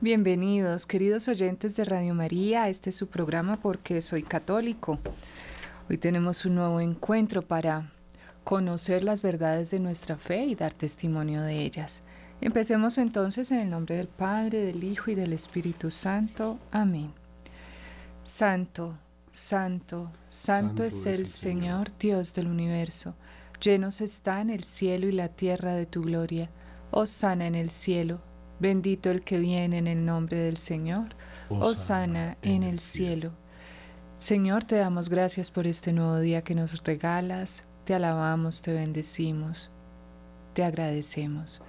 Bienvenidos, queridos oyentes de Radio María, este es su programa porque soy católico. Hoy tenemos un nuevo encuentro para conocer las verdades de nuestra fe y dar testimonio de ellas. Empecemos entonces en el nombre del Padre, del Hijo y del Espíritu Santo. Amén. Santo, santo, santo, es el Señor Dios del universo. Llenos están el cielo y la tierra de tu gloria. Oh sana en el cielo Bendito el que viene en el nombre del Señor. Oh sana en el cielo. Señor, te damos gracias por este nuevo día que nos regalas. Te alabamos, te bendecimos, te agradecemos.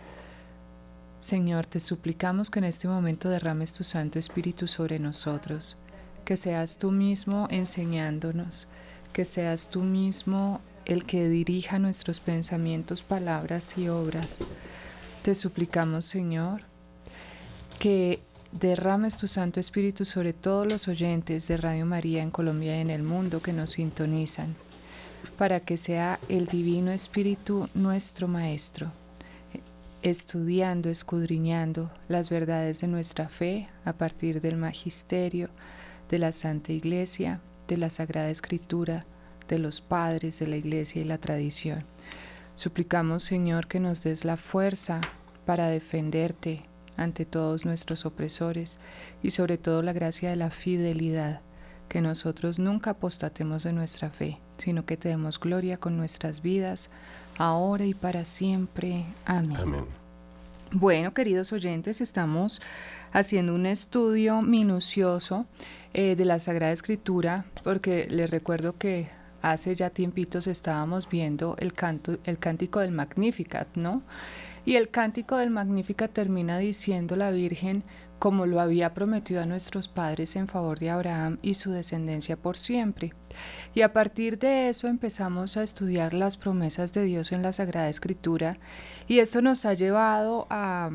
Señor, te suplicamos que en este momento derrames tu Santo Espíritu sobre nosotros, que seas tú mismo enseñándonos, que seas tú mismo el que dirija nuestros pensamientos, palabras y obras. Te suplicamos, Señor, que derrames tu Santo Espíritu sobre todos los oyentes de Radio María en Colombia y en el mundo que nos sintonizan, para que sea el Divino Espíritu nuestro Maestro, estudiando, escudriñando las verdades de nuestra fe a partir del Magisterio, de la Santa Iglesia, de la Sagrada Escritura, de los padres de la Iglesia y la tradición. Suplicamos, Señor, que nos des la fuerza para defenderte ante todos nuestros opresores y sobre todo la gracia de la fidelidad, que nosotros nunca apostatemos de nuestra fe, sino que te demos gloria con nuestras vidas, ahora y para siempre. Amén. Bueno, queridos oyentes, estamos haciendo un estudio minucioso eh, de la Sagrada Escritura, porque les recuerdo que hace ya tiempitos estábamos viendo el, canto, el cántico del Magnificat, ¿no? Y el cántico del Magnífica termina diciendo la Virgen como lo había prometido a nuestros padres en favor de Abraham y su descendencia por siempre. Y a partir de eso empezamos a estudiar las promesas de Dios en la Sagrada Escritura y esto nos ha llevado a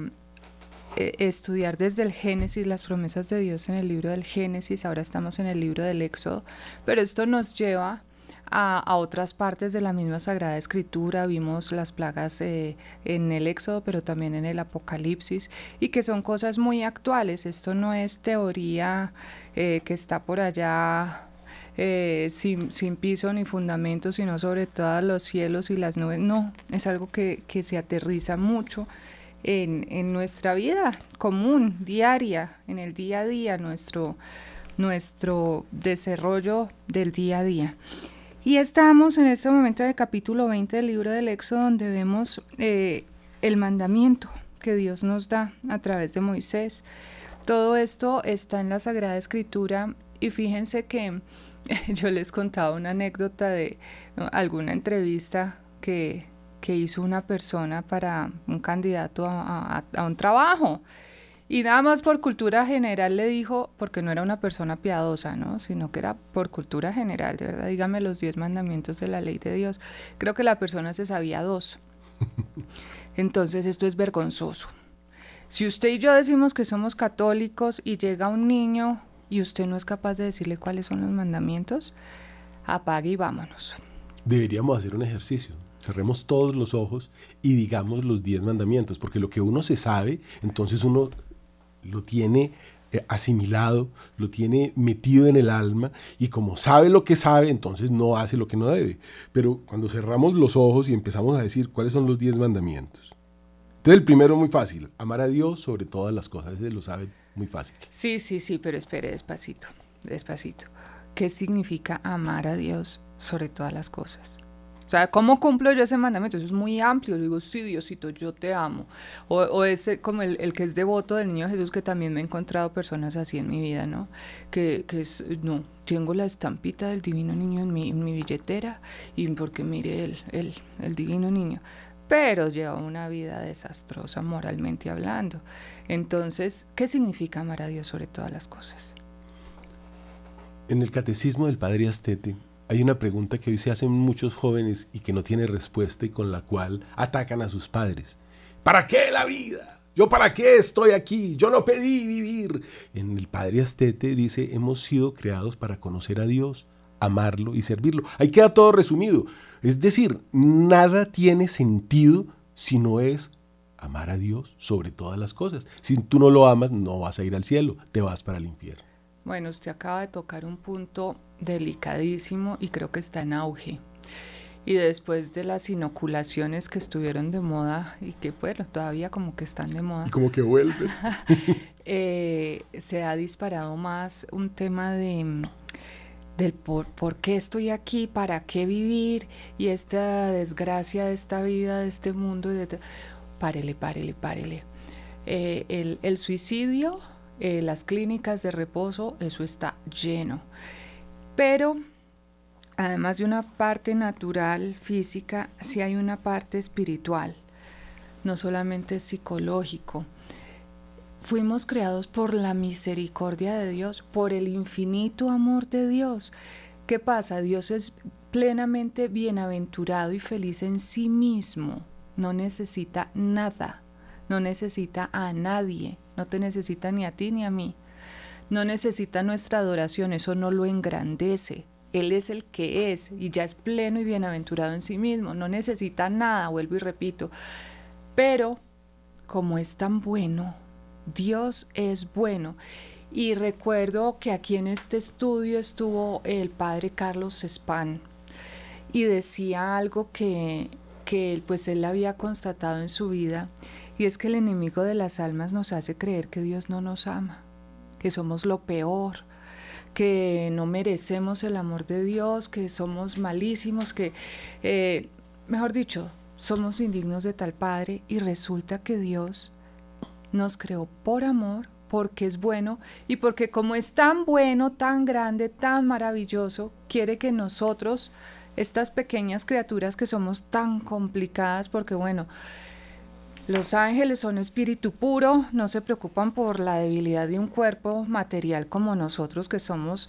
eh, estudiar desde el Génesis las promesas de Dios en el libro del Génesis, ahora estamos en el libro del Éxodo, pero esto nos lleva a, otras partes de la misma Sagrada Escritura, vimos las plagas eh, en el Éxodo, pero también en el Apocalipsis, y que son cosas muy actuales. Esto no es teoría eh, que está por allá eh, sin, sin, piso ni fundamento, sino sobre todo los cielos y las nubes. No, es algo que, que se aterriza mucho en, en, nuestra vida común, diaria, en el día a día, nuestro, nuestro desarrollo del día a día. Y estamos en este momento en el capítulo 20 del libro del Éxodo, donde vemos eh, el mandamiento que Dios nos da a través de Moisés. Todo esto está en la Sagrada Escritura y fíjense que yo les contaba una anécdota de alguna entrevista que, hizo una persona para un candidato a un trabajo. Y nada más por cultura general le dijo, porque no era una persona piadosa, ¿no? Sino que era por cultura general, de verdad, dígame los diez mandamientos de la ley de Dios. Creo que la persona se sabía dos. Entonces esto es vergonzoso. Si usted y yo decimos que somos católicos y llega un niño y usted no es capaz de decirle cuáles son los mandamientos, apague y vámonos. Deberíamos hacer un ejercicio. Cerremos todos los ojos y digamos los diez mandamientos, porque lo que uno se sabe, entonces uno lo tiene eh, asimilado, lo tiene metido en el alma y como sabe lo que sabe, entonces no hace lo que no debe. Pero cuando cerramos los ojos y empezamos a decir cuáles son los diez mandamientos. Entonces el primero muy fácil, amar a Dios sobre todas las cosas, ese lo sabe muy fácil. Sí, sí, sí, pero espere despacito, despacito. ¿Qué significa amar a Dios sobre todas las cosas? O sea, ¿cómo cumplo yo ese mandamiento? Eso es muy amplio. Digo, sí, Diosito, yo te amo. O, o ese como el, que es devoto del niño Jesús, que también me he encontrado personas así en mi vida, ¿no? Que, que es, no, tengo la estampita del divino niño en mi, mi billetera y porque mire el, el, el divino niño pero lleva una vida desastrosa moralmente hablando. Entonces, ¿qué significa amar a Dios sobre todas las cosas? En el catecismo del Padre Astete hay una pregunta que hoy se hacen muchos jóvenes y que no tiene respuesta y con la cual atacan a sus padres. ¿Para qué la vida? ¿Yo para qué estoy aquí? Yo no pedí vivir. En el Padre Astete dice, hemos sido creados para conocer a Dios, amarlo y servirlo. Ahí queda todo resumido. Es decir, nada tiene sentido sino es amar a Dios sobre todas las cosas. Si tú no lo amas, no vas a ir al cielo, te vas para el infierno. Bueno, usted acaba de tocar un punto delicadísimo y creo que está en auge. Y después de las inoculaciones que estuvieron de moda y que, bueno, todavía como que están de moda. Y como que vuelven. Eh, se ha disparado más un tema de del por, por, qué estoy aquí, para qué vivir y esta desgracia de esta vida, de este mundo. De, párele, párele, párele. Eh, el, el, suicidio, eh, las clínicas de reposo, eso está lleno. Pero además de una parte natural, física, sí hay una parte espiritual, no solamente psicológico. Fuimos creados por la misericordia de Dios, por el infinito amor de Dios. ¿Qué pasa? Dios es plenamente bienaventurado y feliz en sí mismo. No necesita nada, no necesita a nadie, no te necesita ni a ti ni a mí. No necesita nuestra adoración, eso no lo engrandece. Él es el que es y ya es pleno y bienaventurado en sí mismo. No necesita nada, vuelvo y repito. Pero como es tan bueno, Dios es bueno. Y recuerdo que aquí en este estudio estuvo el padre Carlos Span y decía algo que, que él, pues él había constatado en su vida y es que el enemigo de las almas nos hace creer que Dios no nos ama, que somos lo peor, que no merecemos el amor de Dios, que somos malísimos, que, eh, mejor dicho, somos indignos de tal Padre. Y resulta que Dios nos creó por amor, porque es bueno y porque como es tan bueno, tan grande, tan maravilloso, quiere que nosotros, estas pequeñas criaturas que somos tan complicadas, porque bueno, los ángeles son espíritu puro, no se preocupan por la debilidad de un cuerpo material como nosotros que somos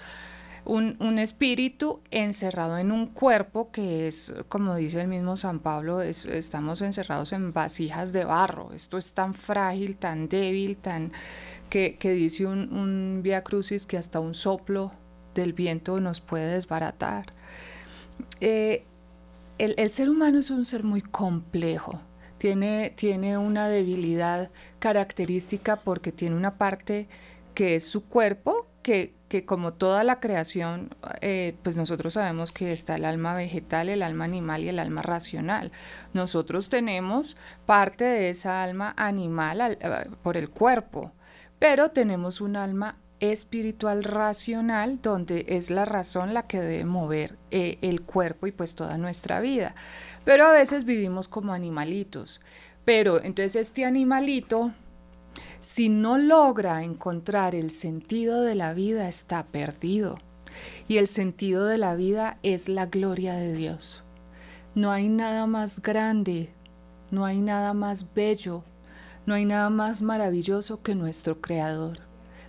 un, espíritu encerrado en un cuerpo que es, como dice el mismo San Pablo, estamos encerrados en vasijas de barro. Esto es tan frágil, tan débil, tan que, dice un, Via Crucis que hasta un soplo del viento nos puede desbaratar. Eh, el ser humano es un ser muy complejo. Tiene, tiene, una debilidad característica porque tiene una parte que es su cuerpo, que, que como toda la creación, eh, pues nosotros sabemos que está el alma vegetal, el alma animal y el alma racional. Nosotros tenemos parte de esa alma animal eh, por el cuerpo, pero tenemos un alma espiritual racional donde es la razón la que debe mover eh, el cuerpo y pues toda nuestra vida. Pero a veces vivimos como animalitos. Pero entonces este animalito si no logra encontrar el sentido de la vida, está perdido. Y el sentido de la vida es la gloria de Dios. No hay nada más grande, no hay nada más bello, no hay nada más maravilloso que nuestro Creador.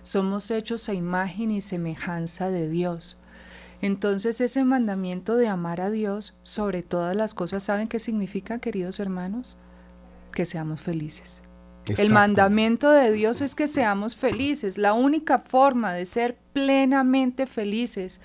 Somos hechos a imagen y semejanza de Dios. Entonces ese mandamiento de amar a Dios sobre todas las cosas, ¿saben qué significa, queridos hermanos? Que seamos felices. El mandamiento de Dios es que seamos felices. La única forma de ser plenamente felices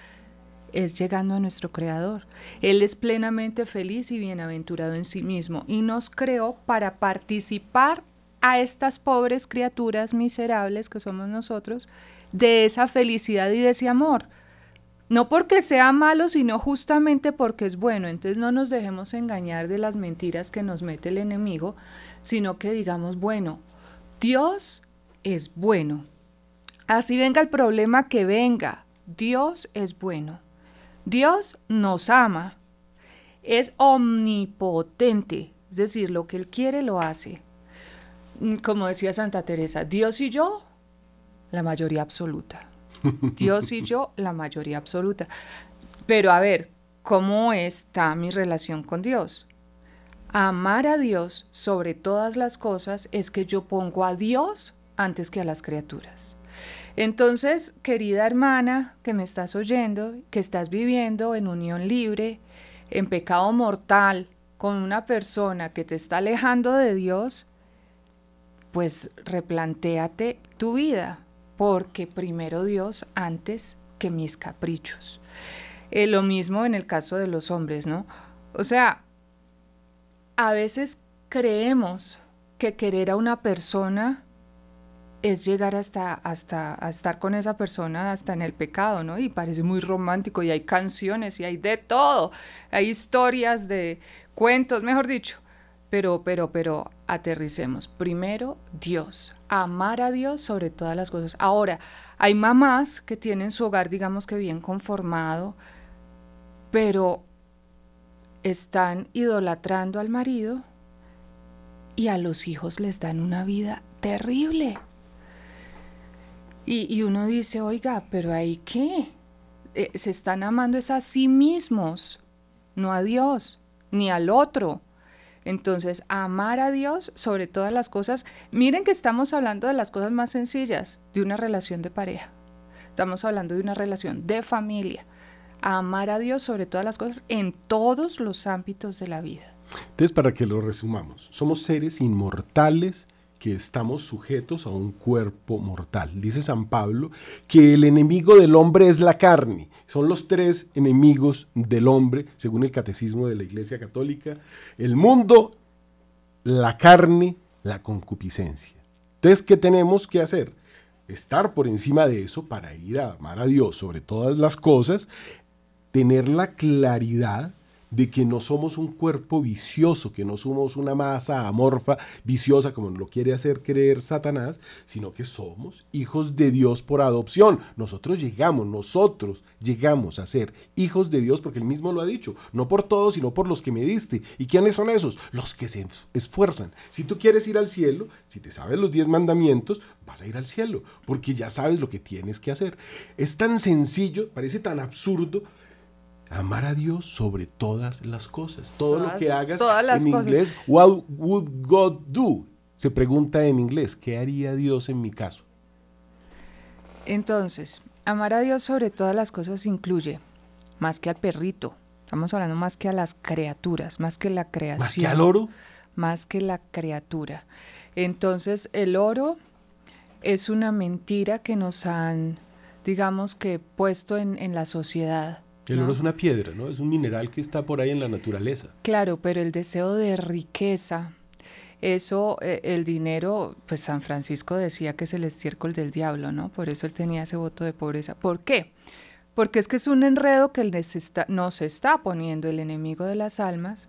es llegando a nuestro Creador. Él es plenamente feliz y bienaventurado en sí mismo y nos creó para participar a estas pobres criaturas miserables que somos nosotros de esa felicidad y de ese amor. No porque sea malo, sino justamente porque es bueno. Entonces no nos dejemos engañar de las mentiras que nos mete el enemigo, sino que digamos, bueno, Dios es bueno. Así venga el problema que venga, Dios es bueno. Dios nos ama. Es omnipotente, es decir, lo que Él quiere lo hace. Mm, como decía Santa Teresa, Dios y yo, la mayoría absoluta. Dios y yo, la mayoría absoluta. Pero a ver, ¿cómo está mi relación con Dios? Amar a Dios sobre todas las cosas es que yo pongo a Dios antes que a las criaturas. Entonces, querida hermana que me estás oyendo, que estás viviendo en unión libre, en pecado mortal, con una persona que te está alejando de Dios, pues replantéate tu vida, porque primero Dios antes que mis caprichos. Eh, lo mismo en el caso de los hombres, ¿no? O sea, a veces creemos que querer a una persona es llegar hasta, hasta a estar con esa persona hasta en el pecado, ¿no? Y parece muy romántico y hay canciones y hay de todo, hay historias de cuentos, mejor dicho. Pero, pero, pero, aterricemos. Primero, Dios. Amar a Dios sobre todas las cosas. Ahora, hay mamás que tienen su hogar, digamos que bien conformado, pero están idolatrando al marido y a los hijos les dan una vida terrible. Y, uno dice, oiga, pero ahí qué? Eh, se están amando es a sí mismos, no a Dios, ni al otro. Entonces, amar a Dios sobre todas las cosas. Miren que estamos hablando de las cosas más sencillas, de una relación de pareja. Estamos hablando de una relación de familia. Amar a Dios sobre todas las cosas en todos los ámbitos de la vida. Entonces, para que lo resumamos, somos seres inmortales que estamos sujetos a un cuerpo mortal. Dice San Pablo que el enemigo del hombre es la carne. Son los tres enemigos del hombre, según el catecismo de la Iglesia Católica. El mundo, la carne, la concupiscencia. Entonces, ¿qué tenemos que hacer? Estar por encima de eso para ir a amar a Dios sobre todas las cosas, tener la claridad de que no somos un cuerpo vicioso, que no somos una masa amorfa, viciosa, como lo quiere hacer creer Satanás, sino que somos hijos de Dios por adopción. Nosotros llegamos, nosotros llegamos a ser hijos de Dios porque él mismo lo ha dicho, no por todos, sino por los que me diste. ¿Y quiénes son esos? Los que se esfuerzan. Si tú quieres ir al cielo, si te sabes los diez mandamientos, vas a ir al cielo, porque ya sabes lo que tienes que hacer. Es tan sencillo, parece tan absurdo, amar a Dios sobre todas las cosas. Todo lo que hagas en inglés, what would God do? Se pregunta en inglés, ¿qué haría Dios en mi caso? Entonces, amar a Dios sobre todas las cosas incluye más que al perrito, estamos hablando más que a las criaturas, más que la creación. Más que al oro. Más que la criatura. Entonces, el oro es una mentira que nos han, digamos que, puesto en, en la sociedad el oro es una piedra, ¿no? Es un mineral que está por ahí en la naturaleza. Claro, pero el deseo de riqueza, eso, eh, el dinero, pues San Francisco decía que es el estiércol del diablo, ¿no? Por eso él tenía ese voto de pobreza. ¿Por qué? Porque es que es un enredo que está, nos está poniendo el enemigo de las almas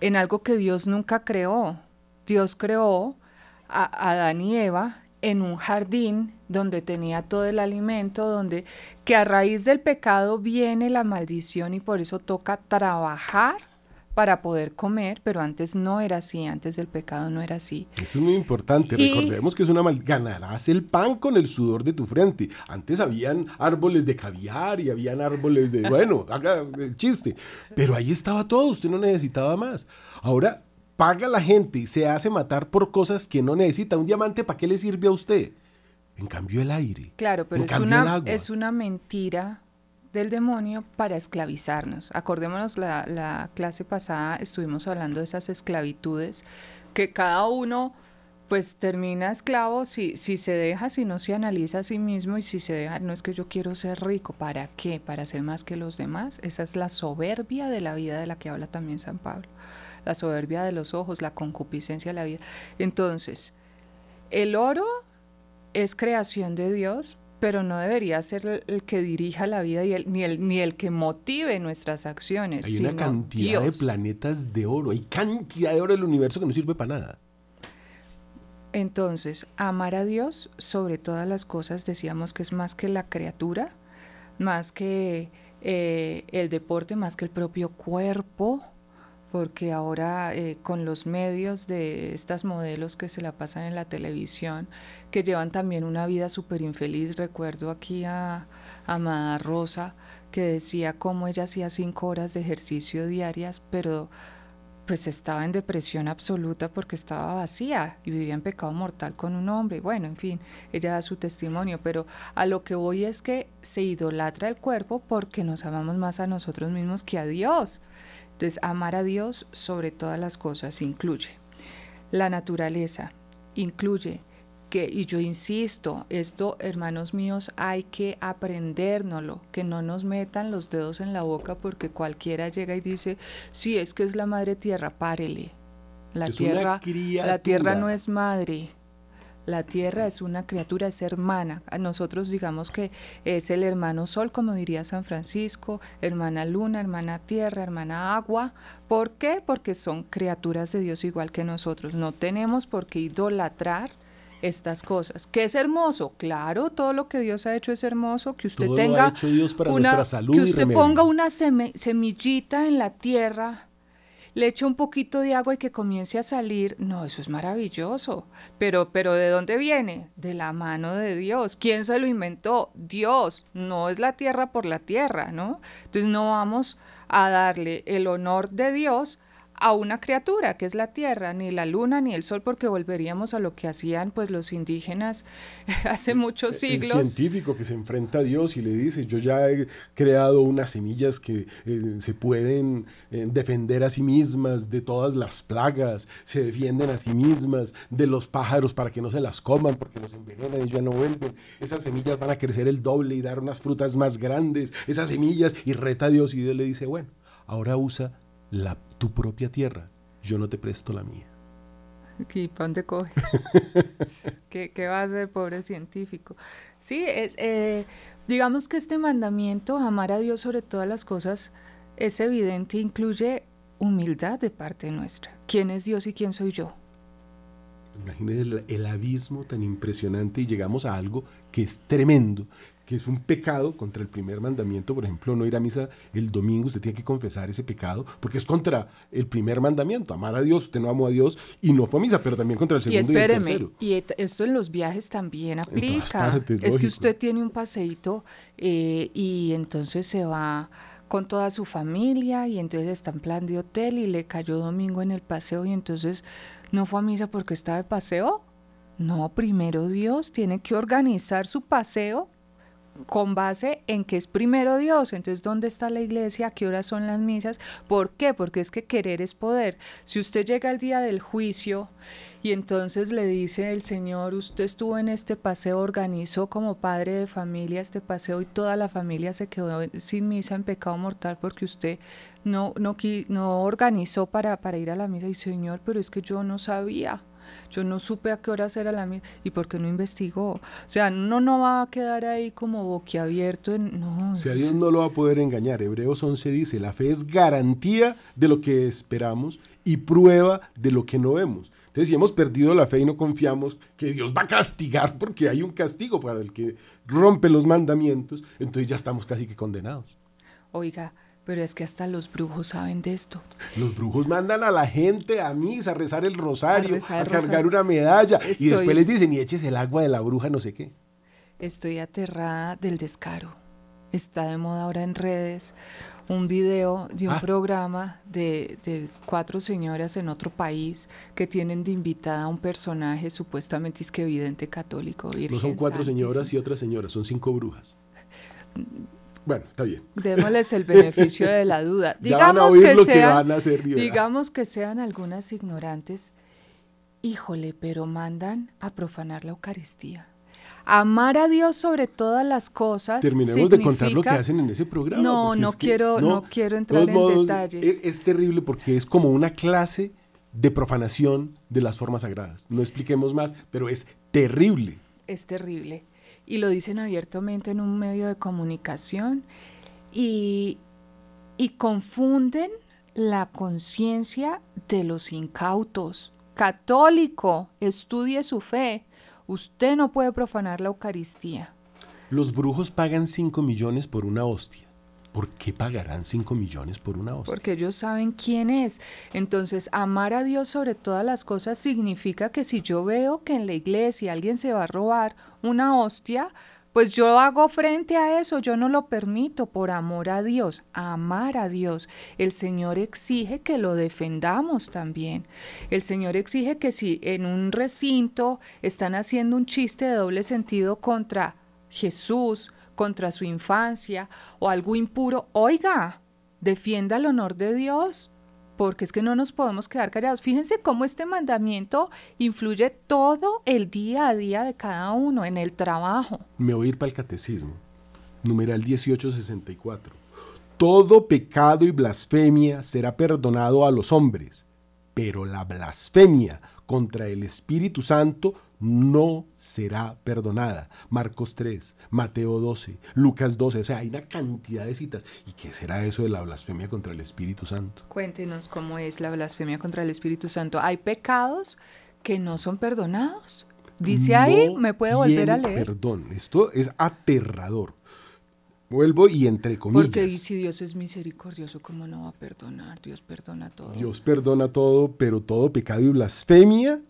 en algo que Dios nunca creó. Dios creó a Adán y Eva en un jardín donde tenía todo el alimento, donde que a raíz del pecado viene la maldición y por eso toca trabajar para poder comer, pero antes no era así, antes del pecado no era así. Eso es muy importante, recordemos que es una mal... ganarás el pan con el sudor de tu frente. Antes habían árboles de caviar y habían árboles de, bueno, haga el chiste, pero ahí estaba todo, usted no necesitaba más. Ahora paga la gente y se hace matar por cosas que no necesita. Un diamante, ¿para qué le sirve a usted? En cambio el aire. Claro, pero es una, es una mentira del demonio para esclavizarnos. Acordémonos, la, la clase pasada estuvimos hablando de esas esclavitudes, que cada uno pues termina esclavo si, si se deja, si no se analiza a sí mismo y si se deja, no es que yo quiero ser rico, ¿para qué? ¿Para ser más que los demás? Esa es la soberbia de la vida de la que habla también San Pablo la soberbia de los ojos, la concupiscencia de la vida. Entonces, el oro es creación de Dios, pero no debería ser el, que dirija la vida y ni, el, ni el que motive nuestras acciones. Hay una cantidad de planetas de oro, hay cantidad de oro en el universo que no sirve para nada. Entonces, amar a Dios sobre todas las cosas, decíamos que es más que la criatura, más que eh, el deporte, más que el propio cuerpo, porque ahora eh, con los medios de estas modelos que se la pasan en la televisión, que llevan también una vida súper infeliz, recuerdo aquí a, Amada Rosa, que decía cómo ella hacía cinco horas de ejercicio diarias, pero pues estaba en depresión absoluta porque estaba vacía y vivía en pecado mortal con un hombre. Bueno, en fin, ella da su testimonio, pero a lo que voy es que se idolatra el cuerpo porque nos amamos más a nosotros mismos que a Dios. Entonces, amar a Dios sobre todas las cosas incluye la naturaleza, incluye que, y yo insisto, esto, hermanos míos, hay que aprendérnoslo, que no nos metan los dedos en la boca porque cualquiera llega y dice, sí, es que es la madre tierra, párele, La tierra, la tierra no es madre. La tierra es una criatura, es hermana. A nosotros digamos que es el hermano sol, como diría San Francisco, hermana luna, hermana tierra, hermana agua. ¿Por qué? Porque son criaturas de Dios igual que nosotros. No tenemos por qué idolatrar estas cosas. ¿Qué es hermoso? Claro, todo lo que Dios ha hecho es hermoso, que usted tenga una, salud que usted ponga una semillita en la tierra le echo un poquito de agua y que comience a salir, no, eso es maravilloso. Pero, pero ¿de dónde viene? De la mano de Dios. ¿Quién se lo inventó? Dios. No es la tierra por la tierra, ¿no? Entonces no vamos a darle el honor de Dios a una criatura que es la tierra, ni la luna ni el sol, porque volveríamos a lo que hacían pues los indígenas hace muchos siglos. El científico que se enfrenta a Dios y le dice, yo ya he creado unas semillas que eh, se pueden eh, defender a sí mismas de todas las plagas, se defienden a sí mismas de los pájaros para que no se las coman, porque los envenenan y ya no vuelven. Esas semillas van a crecer el doble y dar unas frutas más grandes. Esas semillas y reta a Dios y Dios le dice, bueno, ahora usa la, tu propia tierra, yo no te presto la mía. ¿Y para dónde coge? ¿Qué, va a hacer pobre científico? Sí, es, eh, digamos que este mandamiento, amar a Dios sobre todas las cosas, es evidente, incluye humildad de parte nuestra. ¿Quién es Dios y quién soy yo? Imagínese el, abismo tan impresionante y llegamos a algo que es tremendo, que es un pecado contra el primer mandamiento, por ejemplo, no ir a misa el domingo, usted tiene que confesar ese pecado, porque es contra el primer mandamiento, amar a Dios, usted no amó a Dios y no fue a misa, pero también contra el segundo y, el tercero. Y esto en los viajes también aplica. es que usted tiene un paseíto eh, y entonces se va con toda su familia y entonces está en plan de hotel y le cayó domingo en el paseo y entonces no fue a misa porque estaba de paseo. No, primero Dios tiene que organizar su paseo con base en que es primero Dios. Entonces, ¿dónde está la iglesia? ¿A qué horas son las misas? ¿Por qué? Porque es que querer es poder. Si usted llega al día del juicio y entonces le dice el Señor, usted estuvo en este paseo, organizó como padre de familia este paseo y toda la familia se quedó sin misa en pecado mortal porque usted no, no, no organizó para, para ir a la misa. Y Señor, pero es que yo no sabía. Yo no supe a qué horas era la misa y por qué no investigó. O sea, no, no va a quedar ahí como boquiabierto. En, no. O sea, Dios no lo va a poder engañar. Hebreos 11 dice, la fe es garantía de lo que esperamos y prueba de lo que no vemos. Entonces, si hemos perdido la fe y no confiamos que Dios va a castigar porque hay un castigo para el que rompe los mandamientos, entonces ya estamos casi que condenados. Oiga, pero es que hasta los brujos saben de esto. Los brujos mandan a la gente a misa a rezar el rosario, a, cargar una medalla y después les dicen y eches el agua de la bruja, no sé qué. Estoy aterrada del descaro. Está de moda ahora en redes un video de un ah. programa de, de, cuatro señoras en otro país que tienen de invitada a un personaje supuestamente es que evidente católico. no son cuatro señoras y otras señoras, son cinco brujas. Bueno, está bien. Démosles el beneficio de la duda. Digamos que, sean, digamos que sean algunas ignorantes. Híjole, pero mandan a profanar la Eucaristía. Amar a Dios sobre todas las cosas. Terminemos de contar lo que hacen en ese programa. No, no quiero, no, quiero entrar en detalles. Es, es terrible porque es como una clase de profanación de las formas sagradas. No expliquemos más, pero es terrible. Es terrible y lo dicen abiertamente en un medio de comunicación y, confunden la conciencia de los incautos. Católico, estudie su fe. Usted no puede profanar la Eucaristía. Los brujos pagan 5 millones por una hostia. ¿Por qué pagarán 5 millones por una hostia? Porque ellos saben quién es. Entonces, amar a Dios sobre todas las cosas significa que si yo veo que en la iglesia alguien se va a robar una hostia, pues yo hago frente a eso, yo no lo permito por amor a Dios, amar a Dios. El Señor exige que lo defendamos también. El Señor exige que si en un recinto están haciendo un chiste de doble sentido contra Jesús, contra su infancia o algo impuro, oiga, defienda el honor de Dios, porque es que no nos podemos quedar callados. Fíjense cómo este mandamiento influye todo el día a día de cada uno en el trabajo. Me voy a ir para el catecismo, numeral 1864. Todo pecado y blasfemia será perdonado a los hombres, pero la blasfemia contra el Espíritu Santo no será perdonada. Marcos 3, Mateo 12, Lucas 12, o sea, hay una cantidad de citas. ¿Y qué será eso de la blasfemia contra el Espíritu Santo? Cuéntenos cómo es la blasfemia contra el Espíritu Santo. ¿Hay pecados que no son perdonados? Dice ahí, me puede volver a leer. Perdón, esto es aterrador. Vuelvo y entre comillas. Porque si Dios es misericordioso, ¿cómo no va a perdonar? Dios perdona todo. Dios perdona todo, pero todo pecado y blasfemia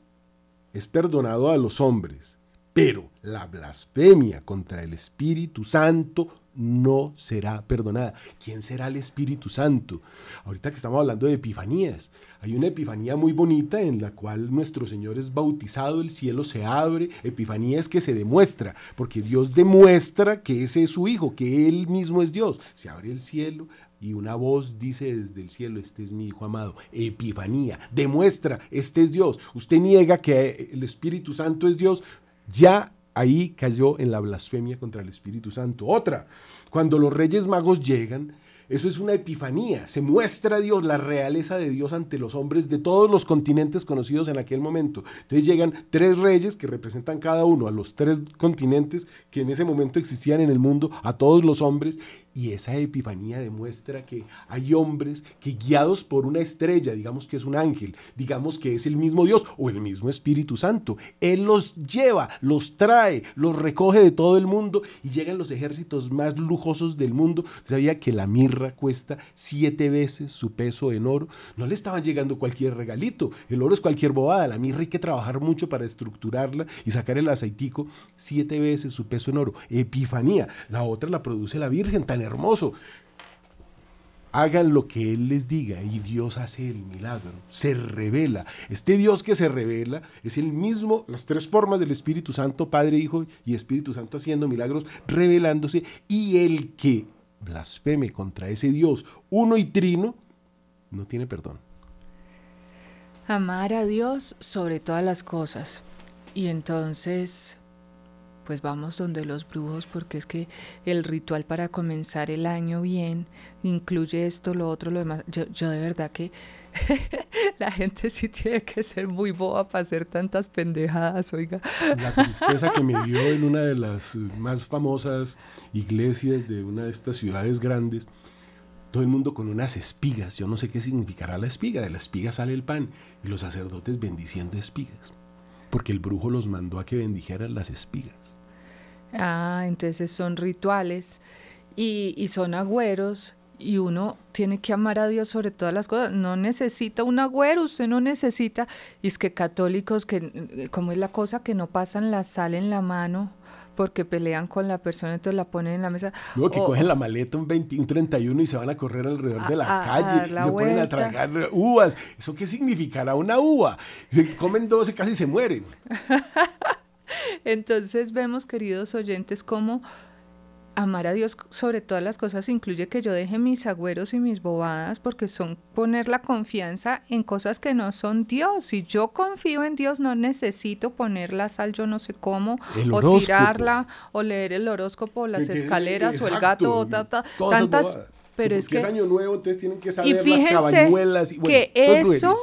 es perdonado a los hombres. Pero la blasfemia contra el Espíritu Santo no será perdonada. ¿Quién será el Espíritu Santo? Ahorita que estamos hablando de epifanías, hay una epifanía muy bonita en la cual nuestro Señor es bautizado, el cielo se abre, epifanía es que se demuestra, porque Dios demuestra que ese es su Hijo, que Él mismo es Dios. Se abre el cielo, y una voz dice desde el cielo, este es mi Hijo amado. Epifanía, demuestra, este es Dios. Usted niega que el Espíritu Santo es Dios, ya ahí cayó en la blasfemia contra el Espíritu Santo. Otra, cuando los reyes magos llegan, eso es una epifanía. Se muestra Dios, la realeza de Dios ante los hombres de todos los continentes conocidos en aquel momento. Entonces llegan tres reyes que representan cada uno a los tres continentes que en ese momento existían en el mundo, a todos los hombres. Y esa epifanía demuestra que hay hombres que guiados por una estrella, digamos que es un ángel, digamos que es el mismo Dios o el mismo Espíritu Santo, Él los lleva, los trae, los recoge de todo el mundo y llegan los ejércitos más lujosos del mundo. Sabía que la mirra cuesta siete veces su peso en oro. No le estaban llegando cualquier regalito. El oro es cualquier bobada. La mirra hay que trabajar mucho para estructurarla y sacar el aceitico. Siete veces su peso en oro. Epifanía. La otra la produce la Virgen, tan hermoso hagan lo que Él les diga y Dios hace el milagro, se revela. Este Dios que se revela es el mismo, las tres formas del Espíritu Santo, Padre, Hijo y Espíritu Santo haciendo milagros, revelándose y el que blasfeme contra ese Dios uno y trino, no tiene perdón. Amar a Dios sobre todas las cosas. Y entonces, pues vamos donde los brujos, porque es que el ritual para comenzar el año bien incluye esto, lo otro, lo demás. Yo, yo de verdad que la gente sí tiene que ser muy boba para hacer tantas pendejadas, oiga. La tristeza que me dio en una de las más famosas iglesias de una de estas ciudades grandes, todo el mundo con unas espigas. Yo no sé qué significará la espiga. De la espiga sale el pan y los sacerdotes bendiciendo espigas. Porque el brujo los mandó a que bendijeran las espigas. Ah, entonces son rituales y, y son agüeros y uno tiene que amar a Dios sobre todas las cosas. No necesita un agüero, usted no necesita. Y es que católicos, que como es la cosa que no pasan la sal en la mano porque pelean con la persona, entonces la ponen en la mesa. Luego que cogen la maleta un, 20, un 31 y se van a correr alrededor de la calle se ponen a tragar uvas. ¿Eso qué significará una uva? Se comen 12 casi se mueren. entonces vemos, queridos oyentes, cómo amar a Dios sobre todas las cosas incluye que yo deje mis agüeros y mis bobadas porque son poner la confianza en cosas que no son Dios. Si yo confío en Dios no necesito poner la sal yo no sé cómo o tirarla o leer el horóscopo, las escaleras o el gato o tantas pero es que es año nuevo, entonces tienen que saber y fíjense que eso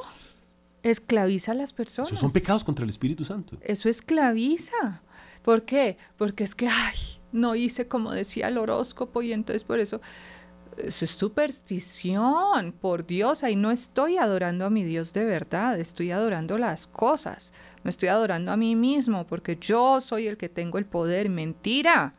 esclaviza a las personas. Esos son pecados contra el Espíritu Santo. Eso esclaviza. ¿Por qué? Porque es que ay, no hice como decía el horóscopo y entonces por eso, eso es superstición, por Dios, ahí no estoy adorando a mi Dios de verdad, estoy adorando las cosas, me estoy adorando a mí mismo porque yo soy el que tengo el poder, mentira.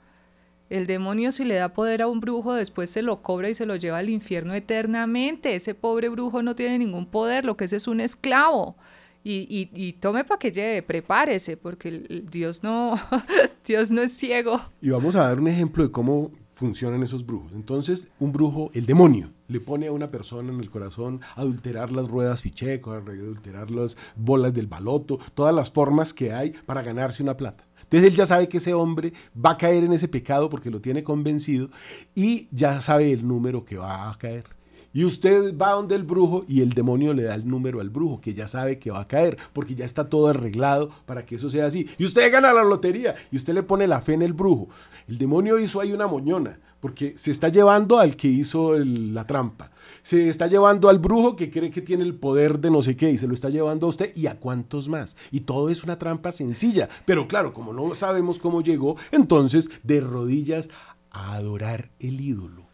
El demonio si le da poder a un brujo después se lo cobra y se lo lleva al infierno eternamente. Ese pobre brujo no tiene ningún poder, lo que es es un esclavo. Y, y, tome para que lleve, prepárese, porque Dios no, Dios no es ciego. Y vamos a dar un ejemplo de cómo funcionan esos brujos. Entonces, un brujo, el demonio, le pone a una persona en el corazón adulterar las ruedas ficheco, adulterar las bolas del baloto, todas las formas que hay para ganarse una plata. Entonces él ya sabe que ese hombre va a caer en ese pecado porque lo tiene convencido y ya sabe el número que va a caer Y usted va donde el brujo y el demonio le da el número al brujo, que ya sabe que va a caer, porque ya está todo arreglado para que eso sea así. Y usted gana la lotería y usted le pone la fe en el brujo. El demonio hizo ahí una moñona, porque se está llevando al que hizo la trampa. Se está llevando al brujo que cree que tiene el poder de no sé qué y se lo está llevando a usted y a cuántos más. Y todo es una trampa sencilla. Pero claro, como no sabemos cómo llegó, entonces de rodillas a adorar el ídolo.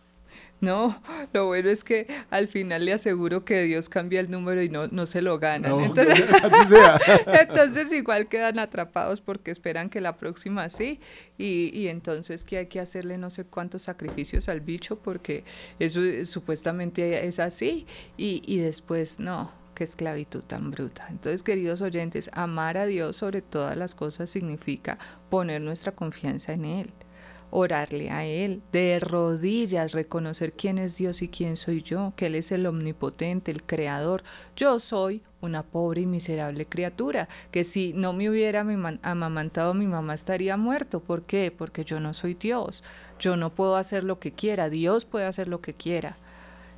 No, lo bueno es que al final le aseguro que Dios cambia el número y no, no se lo ganan. entonces, entonces igual quedan atrapados porque esperan que la próxima sí. Y, y, entonces que hay que hacerle no sé cuántos sacrificios al bicho porque eso supuestamente es así. Y, y después no, qué esclavitud tan bruta. Entonces, queridos oyentes, amar a Dios sobre todas las cosas significa poner nuestra confianza en Él orarle a Él, de rodillas reconocer quién es Dios y quién soy yo, que Él es el omnipotente, el creador. Yo soy una pobre y miserable criatura, que si no me hubiera amamantado mi mamá estaría muerto. ¿Por qué? Porque yo no soy Dios. Yo no puedo hacer lo que quiera, Dios puede hacer lo que quiera.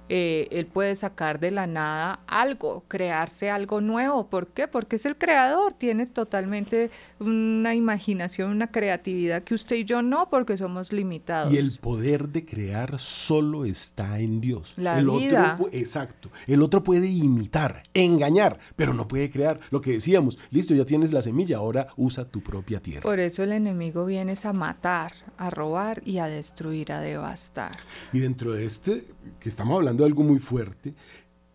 Eh, él puede sacar de la nada algo, crearse algo nuevo. ¿Por qué? Porque es el creador, tiene totalmente una imaginación, una creatividad que usted y yo no, porque somos limitados. Y el poder de crear solo está en Dios. La el vida. Otro, exacto. El otro puede imitar, engañar, pero no puede crear. Lo que decíamos, listo, ya tienes la semilla, ahora usa tu propia tierra. Por eso el enemigo viene a matar, a robar y a destruir, a devastar. Y dentro de este, que estamos hablando, algo muy fuerte,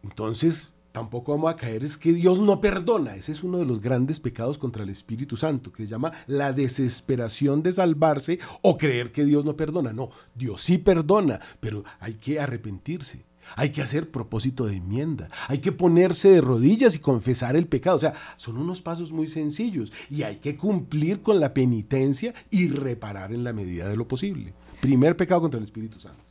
entonces tampoco vamos a caer es que Dios no perdona. Ese es uno de los grandes pecados contra el Espíritu Santo, que se llama la desesperación de salvarse o creer que Dios no perdona. No, Dios sí perdona, pero hay que arrepentirse. Hay que hacer propósito de enmienda. Hay que ponerse de rodillas y confesar el pecado. O sea, son unos pasos muy sencillos y hay que cumplir con la penitencia y reparar en la medida de lo posible. Primer pecado contra el Espíritu Santo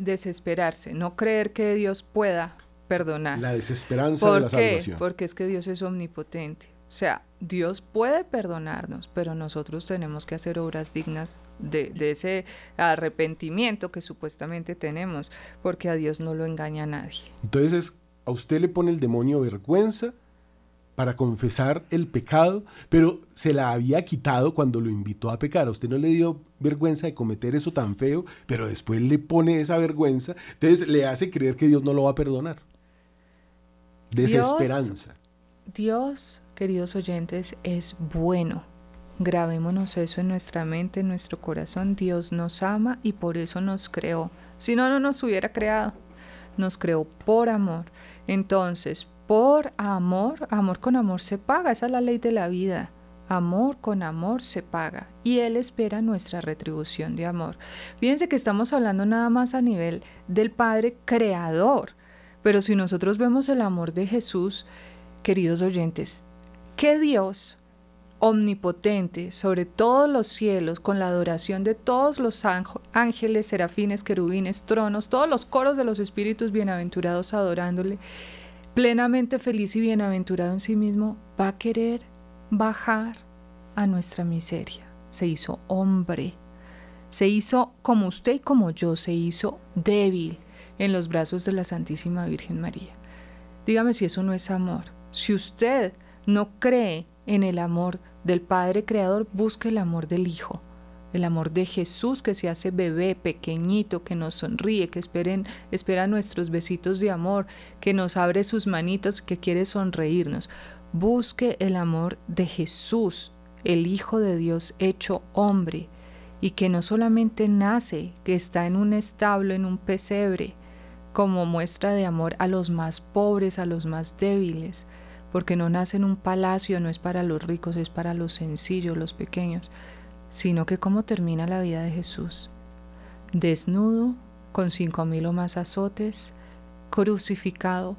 desesperarse, no creer que Dios pueda perdonar. La desesperanza de la salvación. Porque es que Dios es omnipotente. O sea, Dios puede perdonarnos, pero nosotros tenemos que hacer obras dignas de, de, ese arrepentimiento que supuestamente tenemos, porque a Dios no lo engaña nadie. Entonces, a usted le pone el demonio vergüenza para confesar el pecado, pero se la había quitado cuando lo invitó a pecar. A usted no le dio vergüenza de cometer eso tan feo, pero después le pone esa vergüenza, entonces le hace creer que Dios no lo va a perdonar. Desesperanza. Dios, Dios queridos oyentes, es bueno. Grabémonos eso en nuestra mente, en nuestro corazón. Dios nos ama y por eso nos creó. Si no, no nos hubiera creado. Nos creó por amor. Entonces, por amor, amor con amor se paga, esa es la ley de la vida. Amor con amor se paga y Él espera nuestra retribución de amor. Fíjense que estamos hablando nada más a nivel del Padre Creador, pero si nosotros vemos el amor de Jesús, queridos oyentes, que Dios omnipotente sobre todos los cielos, con la adoración de todos los ángeles, serafines, querubines, tronos, todos los coros de los espíritus bienaventurados adorándole, plenamente feliz y bienaventurado en sí mismo, va a querer bajar a nuestra miseria. Se hizo hombre, se hizo como usted y como yo, se hizo débil en los brazos de la Santísima Virgen María. Dígame si eso no es amor. Si usted no cree en el amor del Padre Creador, busque el amor del Hijo el amor de Jesús que se hace bebé, pequeñito, que nos sonríe, que esperen, espera nuestros besitos de amor, que nos abre sus manitos, que quiere sonreírnos. Busque el amor de Jesús, el Hijo de Dios hecho hombre, y que no solamente nace, que está en un establo, en un pesebre, como muestra de amor a los más pobres, a los más débiles, porque no nace en un palacio, no es para los ricos, es para los sencillos, los pequeños sino que cómo termina la vida de Jesús. Desnudo, con cinco mil o más azotes, crucificado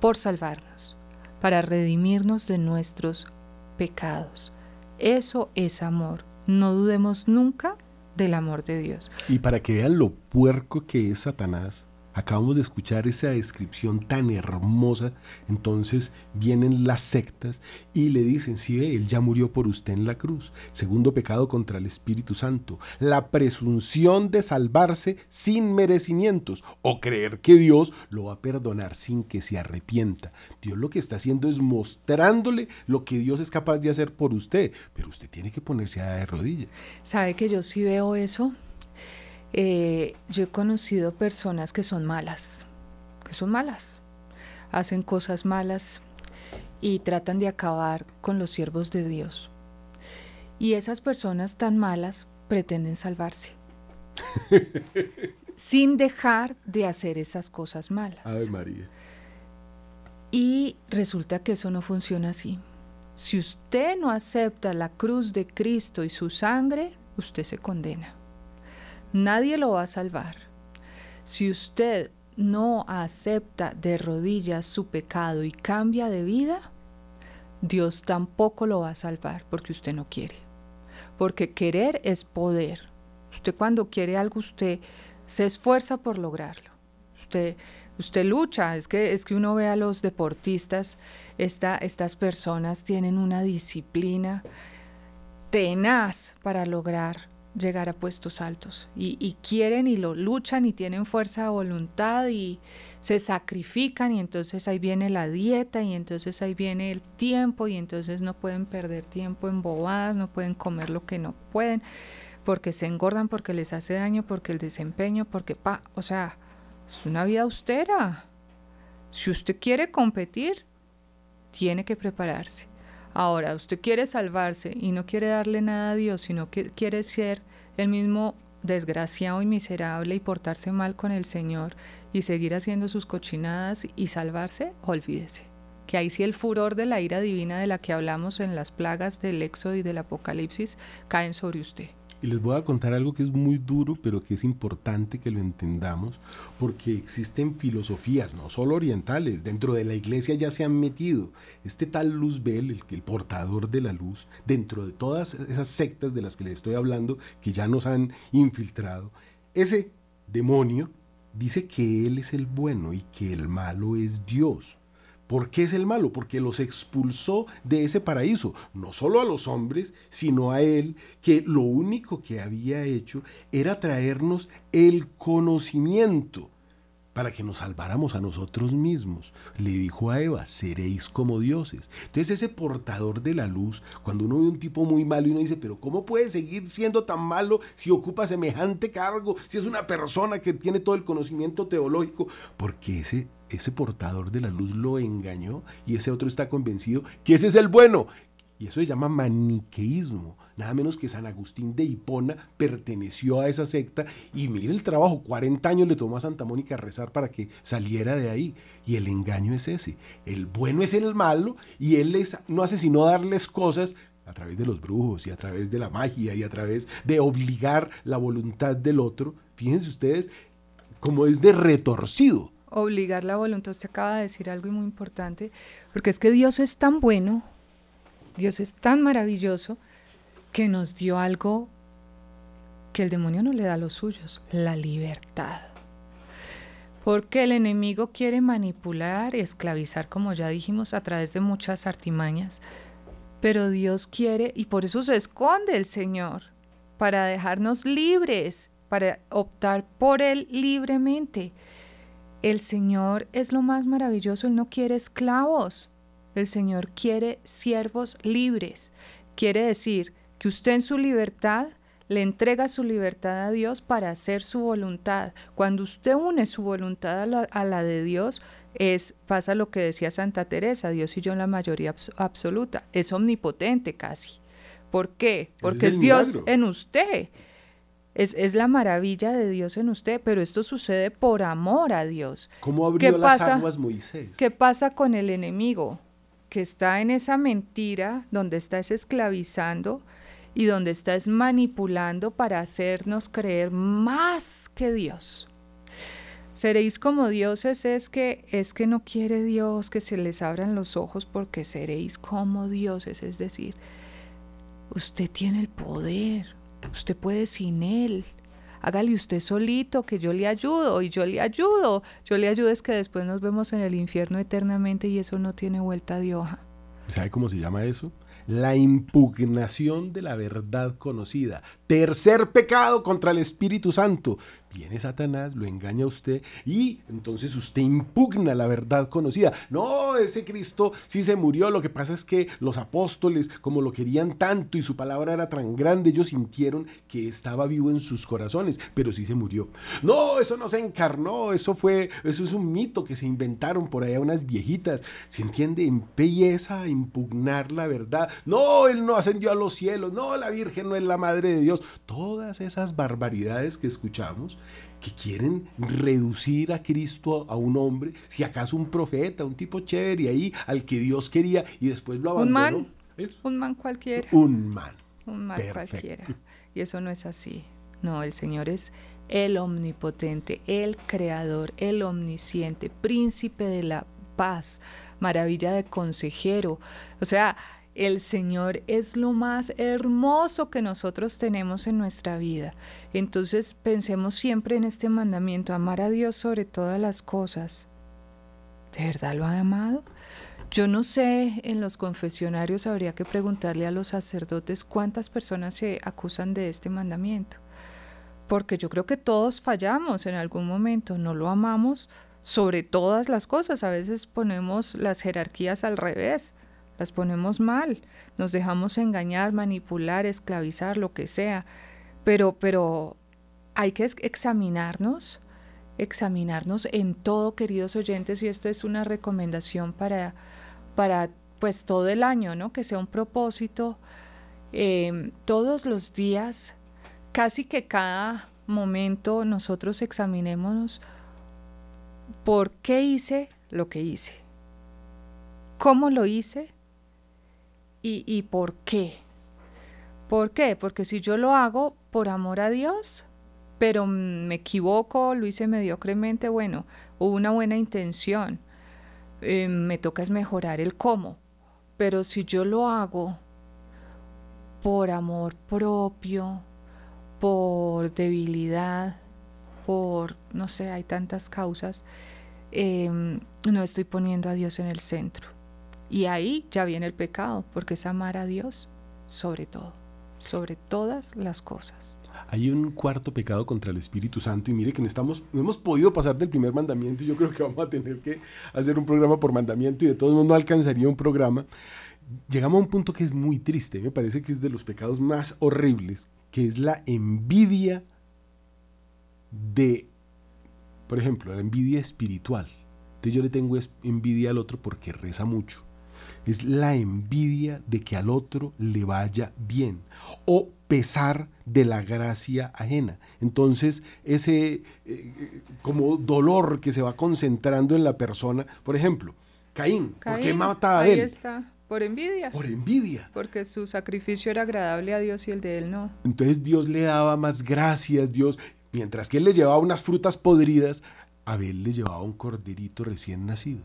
por salvarnos, para redimirnos de nuestros pecados. Eso es amor. No dudemos nunca del amor de Dios. Y para que vean lo puerco que es Satanás, Acabamos de escuchar esa descripción tan hermosa. Entonces vienen las sectas y le dicen, si ve, él ya murió por usted en la cruz. Segundo pecado contra el Espíritu Santo. La presunción de salvarse sin merecimientos o creer que Dios lo va a perdonar sin que se arrepienta. Dios lo que está haciendo es mostrándole lo que Dios es capaz de hacer por usted. Pero usted tiene que ponerse a de rodillas. ¿Sabe que yo sí veo eso? Eh, yo he conocido personas que son malas, que son malas, hacen cosas malas y tratan de acabar con los siervos de Dios. Y esas personas tan malas pretenden salvarse. sin dejar de hacer esas cosas malas. María. Y resulta que eso no funciona así. Si usted no acepta la cruz de Cristo y su sangre, usted se condena. Nadie lo va a salvar. Si usted no acepta de rodillas su pecado y cambia de vida, Dios tampoco lo va a salvar porque usted no quiere. Porque querer es poder. Usted cuando quiere algo, usted se esfuerza por lograrlo. Usted, usted lucha. Es que, es que uno ve a los deportistas, esta, estas personas tienen una disciplina tenaz para lograr llegar a puestos altos y, quieren y lo luchan y tienen fuerza de voluntad y se sacrifican y entonces ahí viene la dieta y entonces ahí viene el tiempo y entonces no pueden perder tiempo en bobadas, no pueden comer lo que no pueden porque se engordan, porque les hace daño, porque el desempeño, porque pa, o sea, es una vida austera. Si usted quiere competir, tiene que prepararse. Ahora, usted quiere salvarse y no quiere darle nada a Dios, sino que quiere ser el mismo desgraciado y miserable y portarse mal con el Señor y seguir haciendo sus cochinadas y salvarse, olvídese. Que ahí sí el furor de la ira divina de la que hablamos en las plagas del Éxodo y del Apocalipsis caen sobre usted. Y les voy a contar algo que es muy duro, pero que es importante que lo entendamos, porque existen filosofías, no solo orientales, dentro de la iglesia ya se han metido. Este tal Luzbel, el, el portador de la luz, dentro de todas esas sectas de las que les estoy hablando, que ya nos han infiltrado, ese demonio dice que él es el bueno y que el malo es Dios. ¿Por qué es el malo? Porque los expulsó de ese paraíso, no solo a los hombres, sino a él, que lo único que había hecho era traernos el conocimiento para que nos salváramos a nosotros mismos. Le dijo a Eva, seréis como dioses. Entonces ese portador de la luz, cuando uno ve un tipo muy malo y uno dice, pero ¿cómo puede seguir siendo tan malo si ocupa semejante cargo, si es una persona que tiene todo el conocimiento teológico? Porque ese ese portador de la luz lo engañó y ese otro está convencido que ese es el bueno. Y eso se llama maniqueísmo. Nada menos que San Agustín de Hipona perteneció a esa secta y mire el trabajo, 40 años le tomó a Santa Mónica rezar para que saliera de ahí. Y el engaño es ese. El bueno es el malo y él les, no hace sino darles cosas a través de los brujos y a través de la magia y a través de obligar la voluntad del otro. Fíjense ustedes cómo es de retorcido obligar la voluntad. Usted acaba de decir algo muy importante, porque es que Dios es tan bueno, Dios es tan maravilloso, que nos dio algo que el demonio no le da a los suyos, la libertad. Porque el enemigo quiere manipular y esclavizar, como ya dijimos, a través de muchas artimañas. Pero Dios quiere, y por eso se esconde el Señor, para dejarnos libres, para optar por Él libremente. El Señor es lo más maravilloso, Él no quiere esclavos, el Señor quiere siervos libres. Quiere decir que usted en su libertad le entrega su libertad a Dios para hacer su voluntad. Cuando usted une su voluntad a la, de Dios, es, pasa lo que decía Santa Teresa, Dios y yo en la mayoría absoluta, es omnipotente casi. ¿Por qué? Porque es Dios en usted. Es, la maravilla de Dios en usted, pero esto sucede por amor a Dios. ¿Cómo abrió las aguas Moisés? ¿Qué pasa con el enemigo? Que está en esa mentira donde está esclavizando y donde está manipulando para hacernos creer más que Dios. Seréis como dioses es que es que no quiere Dios que se les abran los ojos porque seréis como dioses, es decir, usted tiene el poder, Usted puede sin Él. Hágale usted solito, que yo le ayudo y yo le ayudo. Yo le ayudo es que después nos vemos en el infierno eternamente y eso no tiene vuelta de hoja. ¿Sabe cómo se llama eso? La impugnación de la verdad conocida. Tercer pecado contra el Espíritu Santo. Viene Satanás, lo engaña a usted y entonces usted impugna la verdad conocida. No, ese Cristo sí se murió. Lo que pasa es que los apóstoles, como lo querían tanto y su palabra era tan grande, ellos sintieron que estaba vivo en sus corazones, pero sí se murió. No, eso no se encarnó, eso fue, eso es un mito que se inventaron por allá unas viejitas. ¿Se entiende? Empieza a impugnar la verdad. No, él no ascendió a los cielos. No, la Virgen no es la madre de Dios. Todas esas barbaridades que escuchamos que quieren reducir a Cristo a un hombre, si acaso un profeta, un tipo chévere ahí, al que Dios quería y después lo abandonó. Un man, un man cualquiera. Un man. Un man cualquiera. Y eso no es así. No, el Señor es el omnipotente, el creador, el omnisciente, príncipe de la paz, maravilla de consejero. O sea, el Señor es lo más hermoso que nosotros tenemos en nuestra vida. Entonces pensemos siempre en este mandamiento, amar a Dios sobre todas las cosas. ¿De verdad lo ha amado? Yo no sé, en los confesionarios habría que preguntarle a los sacerdotes cuántas personas se acusan de este mandamiento. Porque yo creo que todos fallamos en algún momento, no lo amamos sobre todas las cosas. A veces ponemos las jerarquías al revés las ponemos mal, nos dejamos engañar, manipular, esclavizar, lo que sea. Pero, pero hay que examinarnos, examinarnos en todo, queridos oyentes, y esto es una recomendación para, para pues todo el año, ¿no? Que sea un propósito. Em, todos los días, casi que cada momento nosotros examinémonos por qué hice lo que hice, cómo lo hice ¿Y, por qué? ¿Por qué? Porque si yo lo hago por amor a Dios, pero me equivoco, lo hice mediocremente, bueno, hubo una buena intención, eh, me toca es mejorar el cómo. Pero si yo lo hago por amor propio, por debilidad, por, no sé, hay tantas causas, em, no estoy poniendo a Dios en el centro. Y ahí ya viene el pecado, porque es amar a Dios sobre todo, sobre todas las cosas. Hay un cuarto pecado contra el Espíritu Santo y mire que no, estamos, no hemos podido pasar del primer mandamiento y yo creo que vamos a tener que hacer un programa por mandamiento y de todos modos no alcanzaría un programa. Llegamos a un punto que es muy triste, me parece que es de los pecados más horribles, que es la envidia de, por ejemplo, la envidia espiritual. Entonces yo le tengo envidia al otro porque reza mucho es la envidia de que al otro le vaya bien o pesar de la gracia ajena. Entonces, ese eh, como dolor que se va concentrando en la persona, por ejemplo, Caín, ¿por qué mata a? Ahí está. Por envidia. Por envidia. Porque su sacrificio era agradable a Dios y el de él no. Entonces Dios le daba más gracias, Dios, mientras que él le llevaba unas frutas podridas, Abel le llevaba un corderito recién nacido.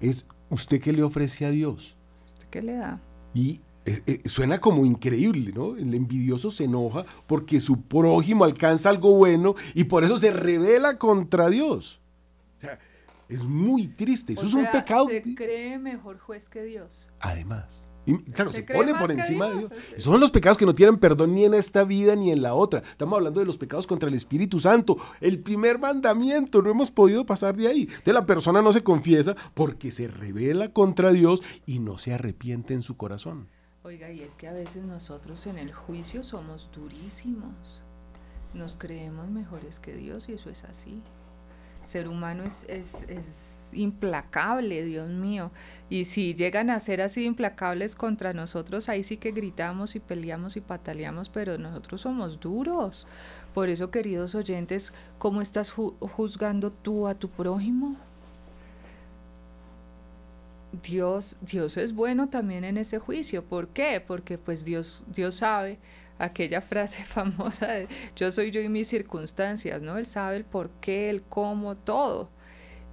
Es ¿usted qué le ofrece a Dios? ¿Usted qué le da? Y eh, eh, suena como increíble, ¿no? El envidioso se enoja porque su prójimo alcanza algo bueno y por eso se revela contra Dios. O sea, es muy triste. Eso es un pecado. Se cree mejor juez que Dios. Además. Y, claro, se, pone por encima de Dios. Son los pecados que no tienen perdón ni en esta vida ni en la otra. Estamos hablando de los pecados contra el Espíritu Santo. El primer mandamiento, no hemos podido pasar de ahí. De la persona no se confiesa porque se revela contra Dios y no se arrepiente en su corazón. Oiga, y es que a veces nosotros en el juicio somos durísimos. Nos creemos mejores que Dios y eso es así ser humano es, es, implacable, Dios mío. Y si llegan a ser así implacables contra nosotros, ahí sí que gritamos y peleamos y pataleamos, pero nosotros somos duros. Por eso, queridos oyentes, ¿cómo estás juzgando tú a tu prójimo? Dios, Dios es bueno también en ese juicio. ¿Por qué? Porque pues Dios, Dios sabe aquella frase famosa de yo soy yo y mis circunstancias, ¿no? Él sabe el por qué, el cómo, todo.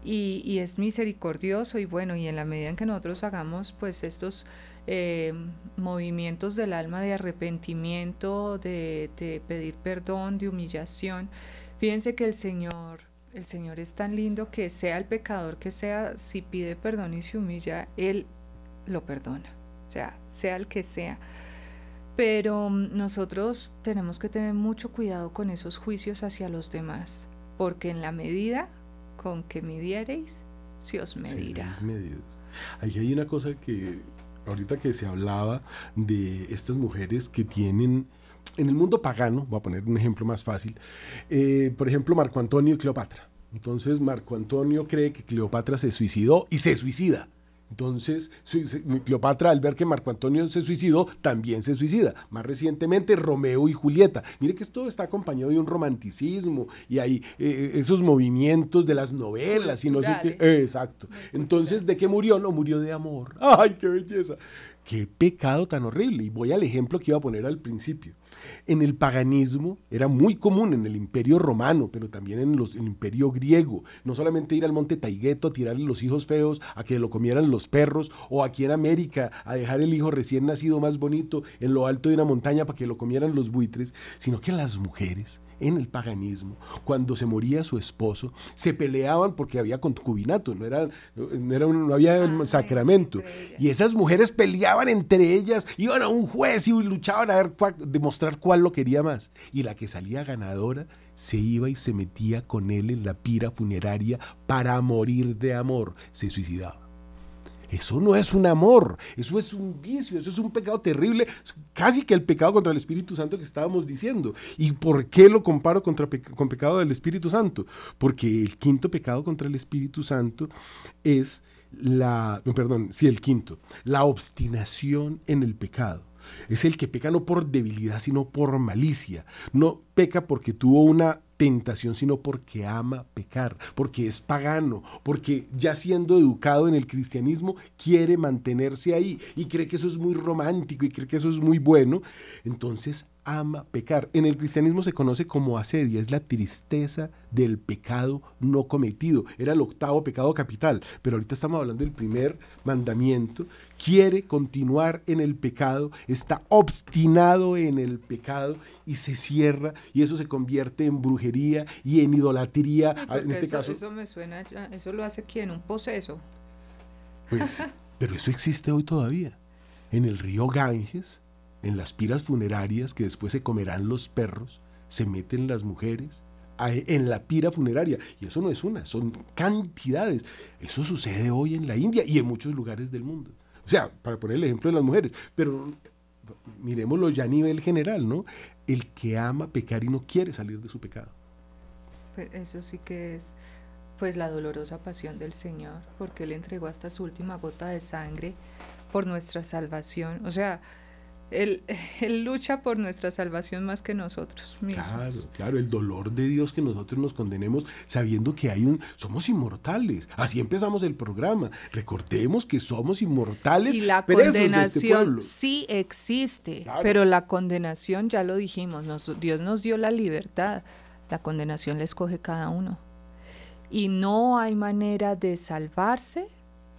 Y, es misericordioso y bueno, y en la medida en que nosotros hagamos pues estos eh, movimientos del alma de arrepentimiento, de, pedir perdón, de humillación. Fíjense que el Señor, el Señor es tan lindo que sea el pecador que sea, si pide perdón y se humilla, Él lo perdona. O sea, sea el que sea. Pero mm, nosotros tenemos que tener mucho cuidado con esos juicios hacia los demás, porque en la medida con que midiereis, se os medirá. Ahí hay una cosa que ahorita que se hablaba de estas mujeres que tienen en el mundo pagano, voy a poner un ejemplo más fácil, eh, por ejemplo Marco Antonio y Cleopatra. Entonces Marco Antonio cree que Cleopatra se suicidó y se suicida. Entonces, Cleopatra, al ver que Marco Antonio se suicidó, también se suicida. Más recientemente, Romeo y Julieta. Mire que esto está acompañado de un romanticismo y hay eh, esos movimientos de las novelas y no sé qué. exacto. Entonces, ¿de qué murió? No, murió de amor. ¡Ay, qué belleza! Qué pecado tan horrible. Y voy al ejemplo que iba a poner al principio. En el paganismo era muy común en el imperio romano, pero también en, los, el imperio griego. No solamente ir al monte Taigueto a tirarle los hijos feos a que lo comieran los perros, o aquí en América a dejar el hijo recién nacido más bonito en lo alto de una montaña para que lo comieran los buitres, sino que las mujeres en el paganismo, cuando se moría su esposo, se peleaban porque había concubinato, no, era, no, había sacramento. Y esas mujeres peleaban entre ellas, iban a un juez y luchaban a ver demostrar cuál lo quería más. Y la que salía ganadora se iba y se metía con él en la pira funeraria para morir de amor, se suicidaba. Eso no es un amor, eso es un vicio, eso es un pecado terrible, casi que el pecado contra el Espíritu Santo que estábamos diciendo. ¿Y por qué lo comparo con pecado del Espíritu Santo? Porque el quinto pecado contra el Espíritu Santo es la, perdón, sí, el quinto, la obstinación en el pecado. Es el que peca no por debilidad, sino por malicia. No peca porque tuvo una tentación, sino porque ama pecar, porque es pagano, porque ya siendo educado en el cristianismo quiere mantenerse ahí y cree que eso es muy romántico y cree que eso es muy bueno. Entonces ama pecar. En el cristianismo se conoce como asedia, es la tristeza del pecado no cometido. Era el octavo pecado capital, pero ahorita estamos hablando del primer mandamiento. Quiere continuar en el pecado, está obstinado en el pecado y se cierra y eso se convierte en brujería y en idolatría. en este caso. Eso me suena, eso lo hace quién, un poseso. Pues, pero eso existe hoy todavía. En el río Ganges en las piras funerarias que después se comerán los perros, se meten las mujeres en la pira funeraria. Y eso no es una, son cantidades. Eso sucede hoy en la India y en muchos lugares del mundo. O sea, para poner el ejemplo de las mujeres, pero miremoslo ya a nivel general, ¿no? El que ama pecar y no quiere salir de su pecado. Pues eso sí que es pues la dolorosa pasión del Señor, porque Él entregó hasta su última gota de sangre por nuestra salvación. O sea, él, lucha por nuestra salvación más que nosotros mismos. Claro, claro, el dolor de Dios que nosotros nos condenemos sabiendo que hay un, somos inmortales. Así empezamos el programa. Recordemos que somos inmortales. Y la este condenación sí existe, pero la condenación, ya lo dijimos, Dios nos dio la libertad. La condenación la escoge cada uno. Y no hay manera de salvarse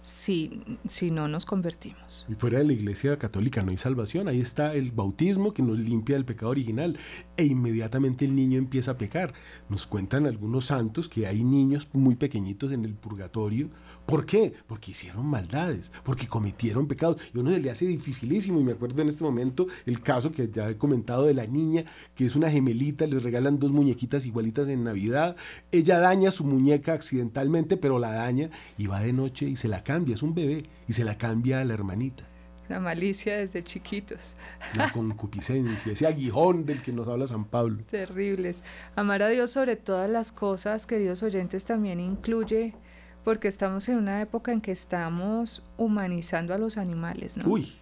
si, si no nos convertimos. Y fuera de la iglesia católica no hay salvación, ahí está el bautismo que nos limpia del pecado original e inmediatamente el niño empieza a pecar. Nos cuentan algunos santos que hay niños muy pequeñitos en el purgatorio. ¿Por qué? Porque hicieron maldades, porque cometieron pecados. Y uno se le hace dificilísimo. Y me acuerdo en este momento el caso que ya he comentado de la niña, que es una gemelita, les regalan dos muñequitas igualitas en Navidad. Ella daña su muñeca accidentalmente, pero la daña y va de noche y se la cambia. Es un bebé y se la cambia a la hermanita. La malicia desde chiquitos. La concupiscencia, ese aguijón del que nos habla San Pablo. Terribles. Amar a Dios sobre todas las cosas, queridos oyentes, también incluye, porque estamos en una época en que estamos humanizando a los animales, ¿no? Uy.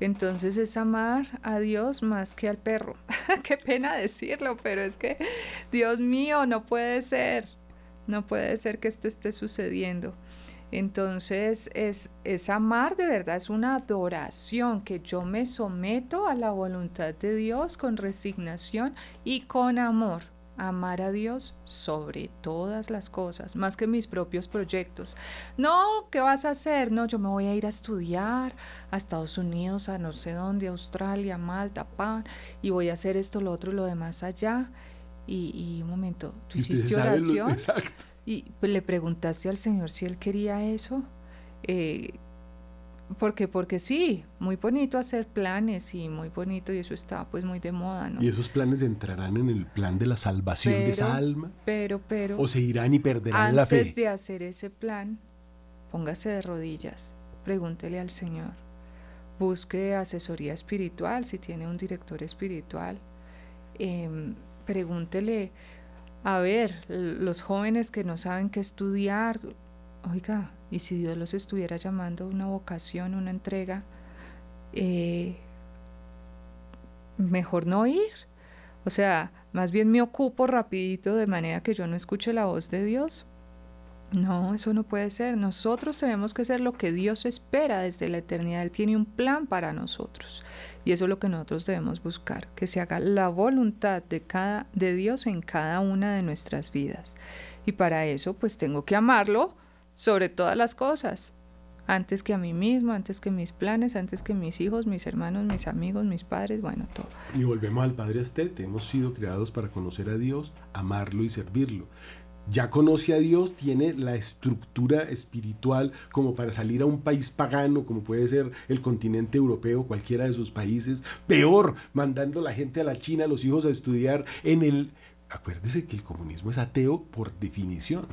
Entonces es amar a Dios más que al perro. Qué pena decirlo, pero es que, Dios mío, no puede ser. No puede ser que esto esté sucediendo. Entonces es, es amar de verdad, es una adoración que yo me someto a la voluntad de Dios con resignación y con amor. amar a Dios sobre todas las cosas, más que mis propios proyectos. No, ¿qué vas a hacer? No, yo me voy a ir a estudiar a Estados Unidos, a no sé dónde, Australia, Malta, pan, y voy a hacer esto, lo otro y lo demás allá. Y, un momento, ¿tú hiciste oración? exacto. Y le preguntaste al Señor si Él quería eso. Eh, porque, porque sí, muy bonito hacer planes y muy bonito y eso está pues muy de moda, ¿no? Y esos planes entrarán en el plan de la salvación de esa alma. Pero, pero. O se irán y perderán la fe. Antes de hacer ese plan, póngase de rodillas, pregúntele al Señor, busque asesoría espiritual si tiene un director espiritual, em, pregúntele, a ver, los jóvenes que no saben qué estudiar, oiga, y si Dios los estuviera llamando una vocación, una entrega, eh, mejor no ir. O sea, más bien me ocupo rapidito de manera que yo no escuche la voz de Dios. No, eso no puede ser. Nosotros tenemos que ser lo que Dios espera desde la eternidad. Él tiene un plan para nosotros. Y eso es lo que nosotros debemos buscar, que se haga la voluntad de cada de Dios en cada una de nuestras vidas. Y para eso pues tengo que amarlo sobre todas las cosas, antes que a mí mismo, antes que mis planes, antes que mis hijos, mis hermanos, mis amigos, mis padres, bueno, todo. Y volvemos al Padre Astete, hemos sido creados para conocer a Dios, amarlo y servirlo. Ya conoce a Dios, tiene la estructura espiritual como para salir a un país pagano, como puede ser el continente europeo, cualquiera de sus países, peor, mandando la gente a la China, a los hijos a estudiar en el... Acuérdese que el comunismo es ateo por definición,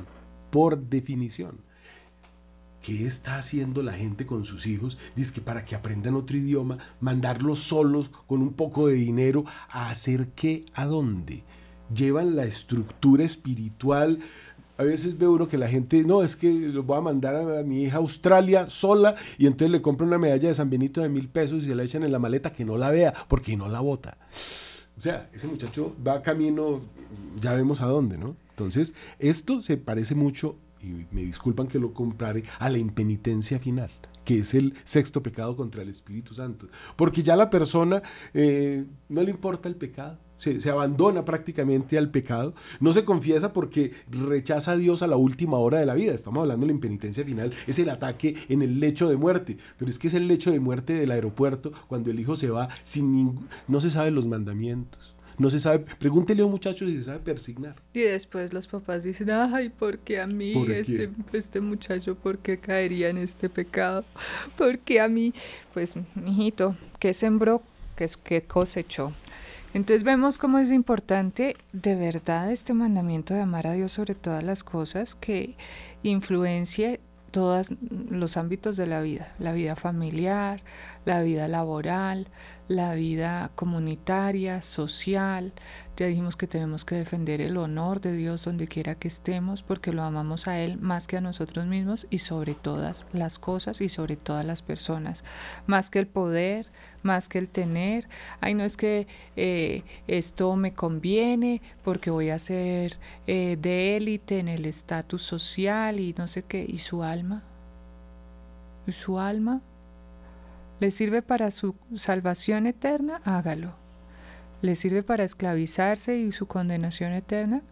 por definición. ¿Qué está haciendo la gente con sus hijos? Dice que para que aprendan otro idioma, mandarlos solos con un poco de dinero, ¿a hacer qué? ¿A dónde? Llevan la estructura espiritual. A veces ve uno que la gente, no, es que lo voy a mandar a mi hija a Australia sola y entonces le compra una medalla de San Benito de mil pesos y se la echan en la maleta que no la vea porque no la bota. O sea, ese muchacho va camino, ya vemos a dónde, ¿no? Entonces, esto se parece mucho y me disculpan que lo compare, a la impenitencia final que es el sexto pecado contra el Espíritu Santo. Porque ya la persona eh, no le importa el pecado, se, se, abandona prácticamente al pecado, no se confiesa porque rechaza a Dios a la última hora de la vida. Estamos hablando de la impenitencia final, es el ataque en el lecho de muerte, pero es que es el lecho de muerte del aeropuerto cuando el hijo se va sin ningún, no se saben los mandamientos no se sabe, pregúntele a un muchacho si se sabe persignar. Y después los papás dicen, ay, ¿por qué a mí, este, este muchacho, por qué caería en este pecado? ¿Por qué a mí? Pues, mijito, ¿qué sembró? ¿Qué, qué cosechó? Entonces vemos cómo es importante de verdad este mandamiento de amar a Dios sobre todas las cosas que influencie todos los ámbitos de la vida, la vida familiar, la vida laboral, la vida comunitaria, social. Ya dijimos que tenemos que defender el honor de Dios donde quiera que estemos porque lo amamos a Él más que a nosotros mismos y sobre todas las cosas y sobre todas las personas, más que el poder, más que el tener. Ay, no es que eh, esto me conviene porque voy a ser eh, de élite en el estatus social y no sé qué. ¿Y su alma? ¿Y su alma? ¿Le sirve para su salvación eterna? Hágalo. ¿Le sirve para esclavizarse y su condenación eterna?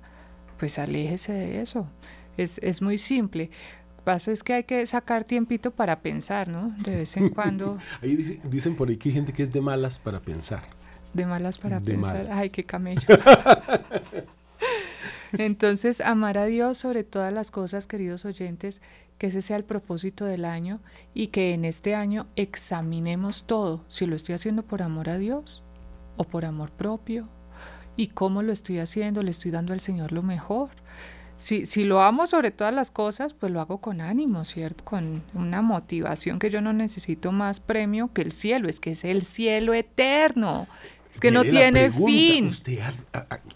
Pues aléjese de eso. Es, muy simple. Pasa es que hay que sacar tiempito para pensar, ¿no? De vez en cuando. ahí dicen, por ahí que hay gente que es de malas para pensar. De malas para pensar. Ay, qué camello. Entonces, amar a Dios sobre todas las cosas, queridos oyentes, que ese sea el propósito del año y que en este año examinemos todo, si lo estoy haciendo por amor a Dios o por amor propio y cómo lo estoy haciendo, le estoy dando al Señor lo mejor. Si, si lo amo sobre todas las cosas, pues lo hago con ánimo, ¿cierto? Con una motivación que yo no necesito más premio que el cielo, es que es el cielo eterno. Es que no tiene fin. Usted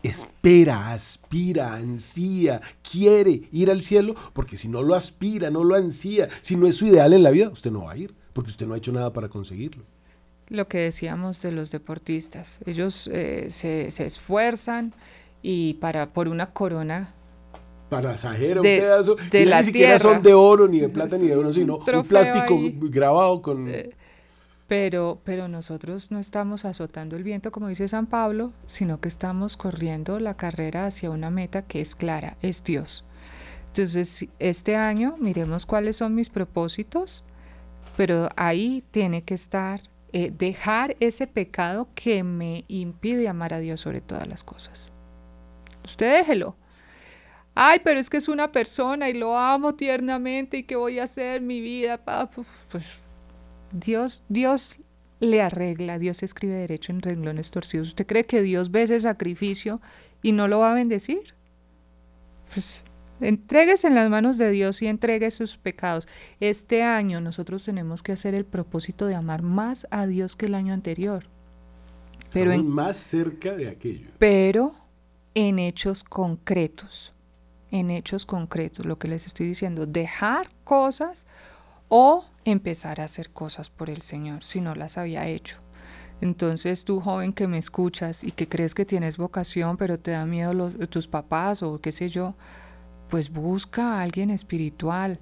espera, aspira, ansía, quiere ir al cielo, porque si no lo aspira, no lo ansía, si no es su ideal en la vida, usted no va a ir, porque usted no ha hecho nada para conseguirlo. Lo que decíamos de los deportistas, ellos eh, se, esfuerzan y para por una corona para un pedazo, de la ni siquiera son de oro, ni de plata, ni de oro, sino un, plástico grabado con... Eh, Pero, pero nosotros no estamos azotando el viento, como dice San Pablo, sino que estamos corriendo la carrera hacia una meta que es clara, es Dios. Entonces, este año miremos cuáles son mis propósitos, pero ahí tiene que estar eh, dejar ese pecado que me impide amar a Dios sobre todas las cosas. Usted déjelo. Ay, pero es que es una persona y lo amo tiernamente y qué voy a hacer mi vida. Pues Dios, Dios le arregla, Dios escribe derecho en renglones torcidos. ¿Usted cree que Dios ve ese sacrificio y no lo va a bendecir? Pues entregues en las manos de Dios y entregue sus pecados. Este año nosotros tenemos que hacer el propósito de amar más a Dios que el año anterior. Pero en, más cerca de aquello. Pero en hechos concretos. En hechos concretos, lo que les estoy diciendo, dejar cosas o empezar a hacer cosas por el Señor si no las había hecho. Entonces tú joven que me escuchas y que crees que tienes vocación pero te da miedo los, tus papás o qué sé yo, pues busca a alguien espiritual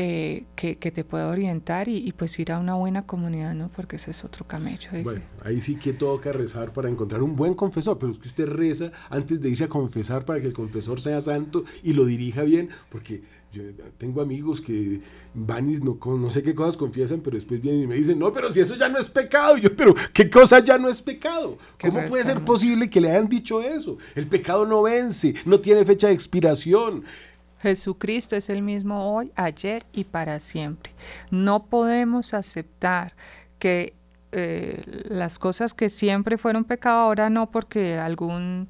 eh, que, te pueda orientar y, pues ir a una buena comunidad, ¿no? Porque ese es otro camello. ¿eh? Bueno, ahí sí que toca rezar para encontrar un buen confesor, pero es que usted reza antes de irse a confesar para que el confesor sea santo y lo dirija bien, porque yo tengo amigos que van y no, no sé qué cosas confiesan, pero después vienen y me dicen, no, pero si eso ya no es pecado. yo, pero ¿qué cosa ya no es pecado? ¿Cómo puede ser posible que le hayan dicho eso? El pecado no vence, no tiene fecha de expiración. Jesucristo es el mismo hoy, ayer y para siempre. No podemos aceptar que eh, las cosas que siempre fueron pecado ahora no porque algún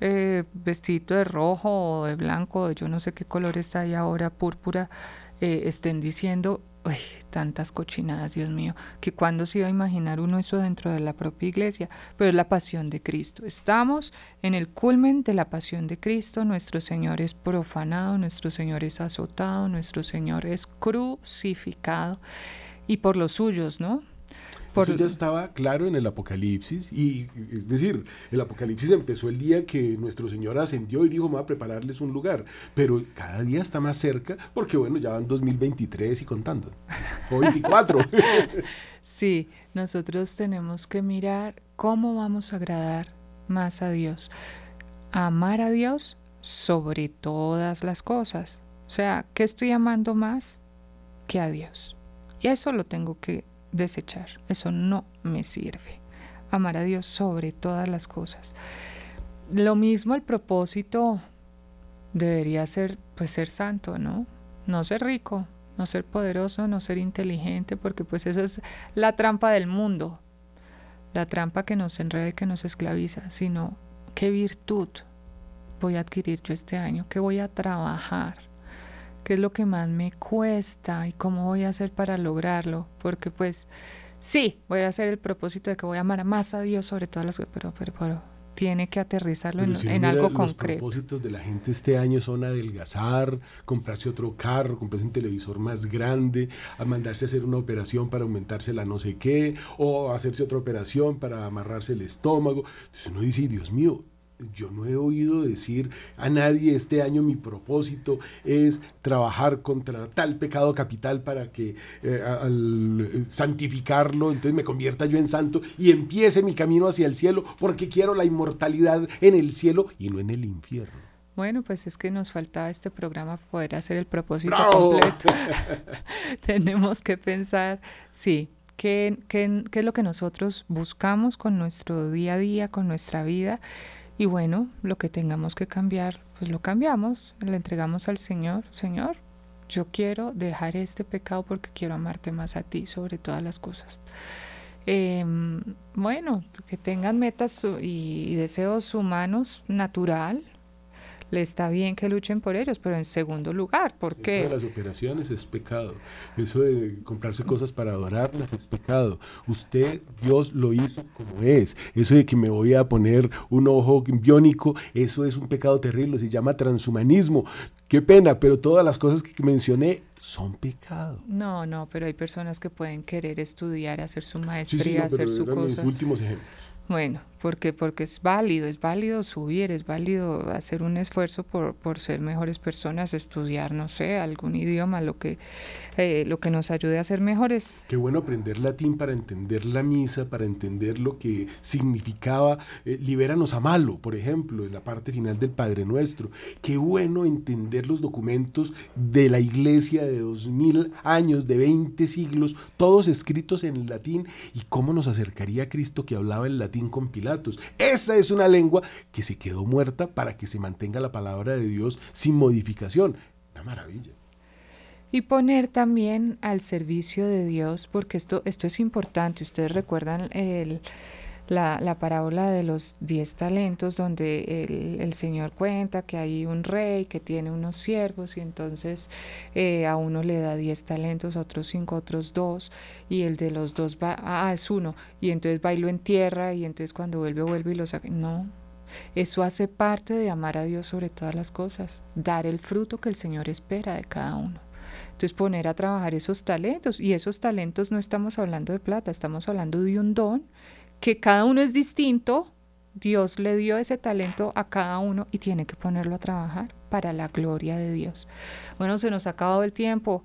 eh, vestido de rojo o de blanco, yo no sé qué color está ahí ahora, púrpura, eh, estén diciendo, tantas cochinadas, Dios mío, que cuando se iba a imaginar uno eso dentro de la propia iglesia, pero es la pasión de Cristo. Estamos en el culmen de la pasión de Cristo, nuestro Señor es profanado, nuestro Señor es azotado, nuestro Señor es crucificado y por los suyos, ¿no? Eso ya estaba claro en el Apocalipsis, y es decir, el Apocalipsis empezó el día que nuestro Señor ascendió y dijo, va a prepararles un lugar, pero cada día está más cerca, porque bueno, ya van 2023 y contando, o 24. sí, nosotros tenemos que mirar cómo vamos a agradar más a Dios, amar a Dios sobre todas las cosas. O sea, ¿qué estoy amando más que a Dios? Y eso lo tengo que desechar. Eso no me sirve. Amar a Dios sobre todas las cosas. Lo mismo el propósito debería ser pues ser santo, ¿no? No ser rico, no ser poderoso, no ser inteligente, porque pues eso es la trampa del mundo. La trampa que nos enreda y que nos esclaviza, sino qué virtud voy a adquirir yo este año, qué voy a trabajar qué es lo que más me cuesta y cómo voy a hacer para lograrlo, porque pues sí, voy a hacer el propósito de que voy a amar más a Dios sobre todas las cosas, pero, pero, pero tiene que aterrizarlo en, algo concreto. Los propósitos de la gente este año son adelgazar, comprarse otro carro, comprarse un televisor más grande, a mandarse a hacer una operación para aumentarse la no sé qué, o hacerse otra operación para amarrarse el estómago. Entonces uno dice, Dios mío, yo no he oído decir a nadie este año mi propósito es trabajar contra tal pecado capital para que eh, al eh, santificarlo, entonces me convierta yo en santo y empiece mi camino hacia el cielo porque quiero la inmortalidad en el cielo y no en el infierno. Bueno, pues es que nos faltaba este programa poder hacer el propósito completo. Tenemos que pensar, sí, ¿qué, qué, qué es lo que nosotros buscamos con nuestro día a día, con nuestra vida? Y bueno, lo que tengamos que cambiar, pues lo cambiamos, le entregamos al Señor. Señor, yo quiero dejar este pecado porque quiero amarte más a ti sobre todas las cosas. Em, bueno, que tengan metas y deseos humanos natural, le está bien que luchen por ellos, pero en segundo lugar, ¿por qué? Eso de las operaciones es pecado. Eso de comprarse cosas para adorarlas es pecado. Usted, Dios lo hizo como es. Eso de que me voy a poner un ojo biónico, eso es un pecado terrible, se llama transhumanismo. Qué pena, pero todas las cosas que mencioné son pecado. No, no, pero hay personas que pueden querer estudiar, hacer su maestría, hacer su cosa. últimos ejemplos. Bueno, porque, porque es válido, es válido subir, es válido hacer un esfuerzo por, por ser mejores personas, estudiar, no sé, algún idioma, lo que, eh, lo que nos ayude a ser mejores. Qué bueno aprender latín para entender la misa, para entender lo que significaba eh, libéranos a malo, por ejemplo, en la parte final del Padre Nuestro. Qué bueno entender los documentos de la iglesia de dos mil años, de 20 siglos, todos escritos en latín, y cómo nos acercaría a Cristo que hablaba el latín con esa es una lengua que se quedó muerta para que se mantenga la palabra de Dios sin modificación. Una maravilla. Y poner también al servicio de Dios, porque esto, esto es importante. Ustedes recuerdan el la, la parábola de los diez talentos, donde el, el, Señor cuenta que hay un rey que tiene unos siervos y entonces eh, a uno le da diez talentos, a otros cinco, a otros dos, y el de los dos va, ah, es uno, y entonces va y lo entierra, y entonces cuando vuelve, vuelve y lo saca. No, eso hace parte de amar a Dios sobre todas las cosas, dar el fruto que el Señor espera de cada uno. Entonces poner a trabajar esos talentos, y esos talentos no estamos hablando de plata, estamos hablando de un don que cada uno es distinto, Dios le dio ese talento a cada uno y tiene que ponerlo a trabajar para la gloria de Dios. Bueno, se nos ha acabado el tiempo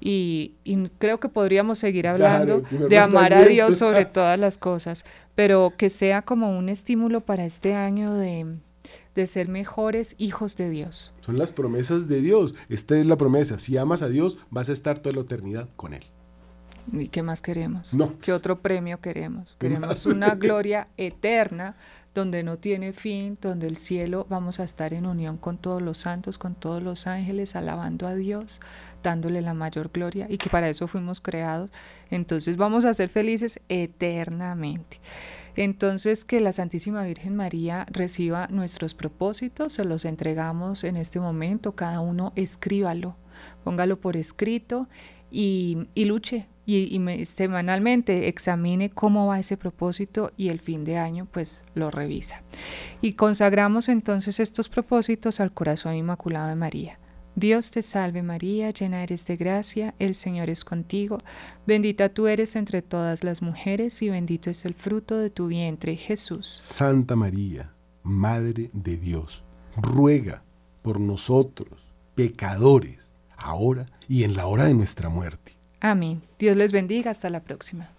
y, creo que podríamos seguir hablando de amar a Dios sobre todas las cosas, pero que sea como un estímulo para este año de, de ser mejores hijos de Dios. Son las promesas de Dios. Esta es la promesa. Si amas a Dios, vas a estar toda la eternidad con Él. ¿Y qué más queremos? No. ¿Qué otro premio queremos? Queremos una gloria eterna donde no tiene fin, donde el cielo vamos a estar en unión con todos los santos, con todos los ángeles, alabando a Dios, dándole la mayor gloria y que para eso fuimos creados. Entonces vamos a ser felices eternamente. Entonces que la Santísima Virgen María reciba nuestros propósitos, se los entregamos en este momento, cada uno escríbalo, póngalo por escrito y, y luche y, semanalmente examine cómo va ese propósito y el fin de año pues lo revisa. Y consagramos entonces estos propósitos al corazón inmaculado de María. Dios te salve María, llena eres de gracia, el Señor es contigo, bendita tú eres entre todas las mujeres y bendito es el fruto de tu vientre, Jesús. Santa María, Madre de Dios, ruega por nosotros, pecadores, ahora y en la hora de nuestra muerte Amén. Dios les bendiga. Hasta la próxima.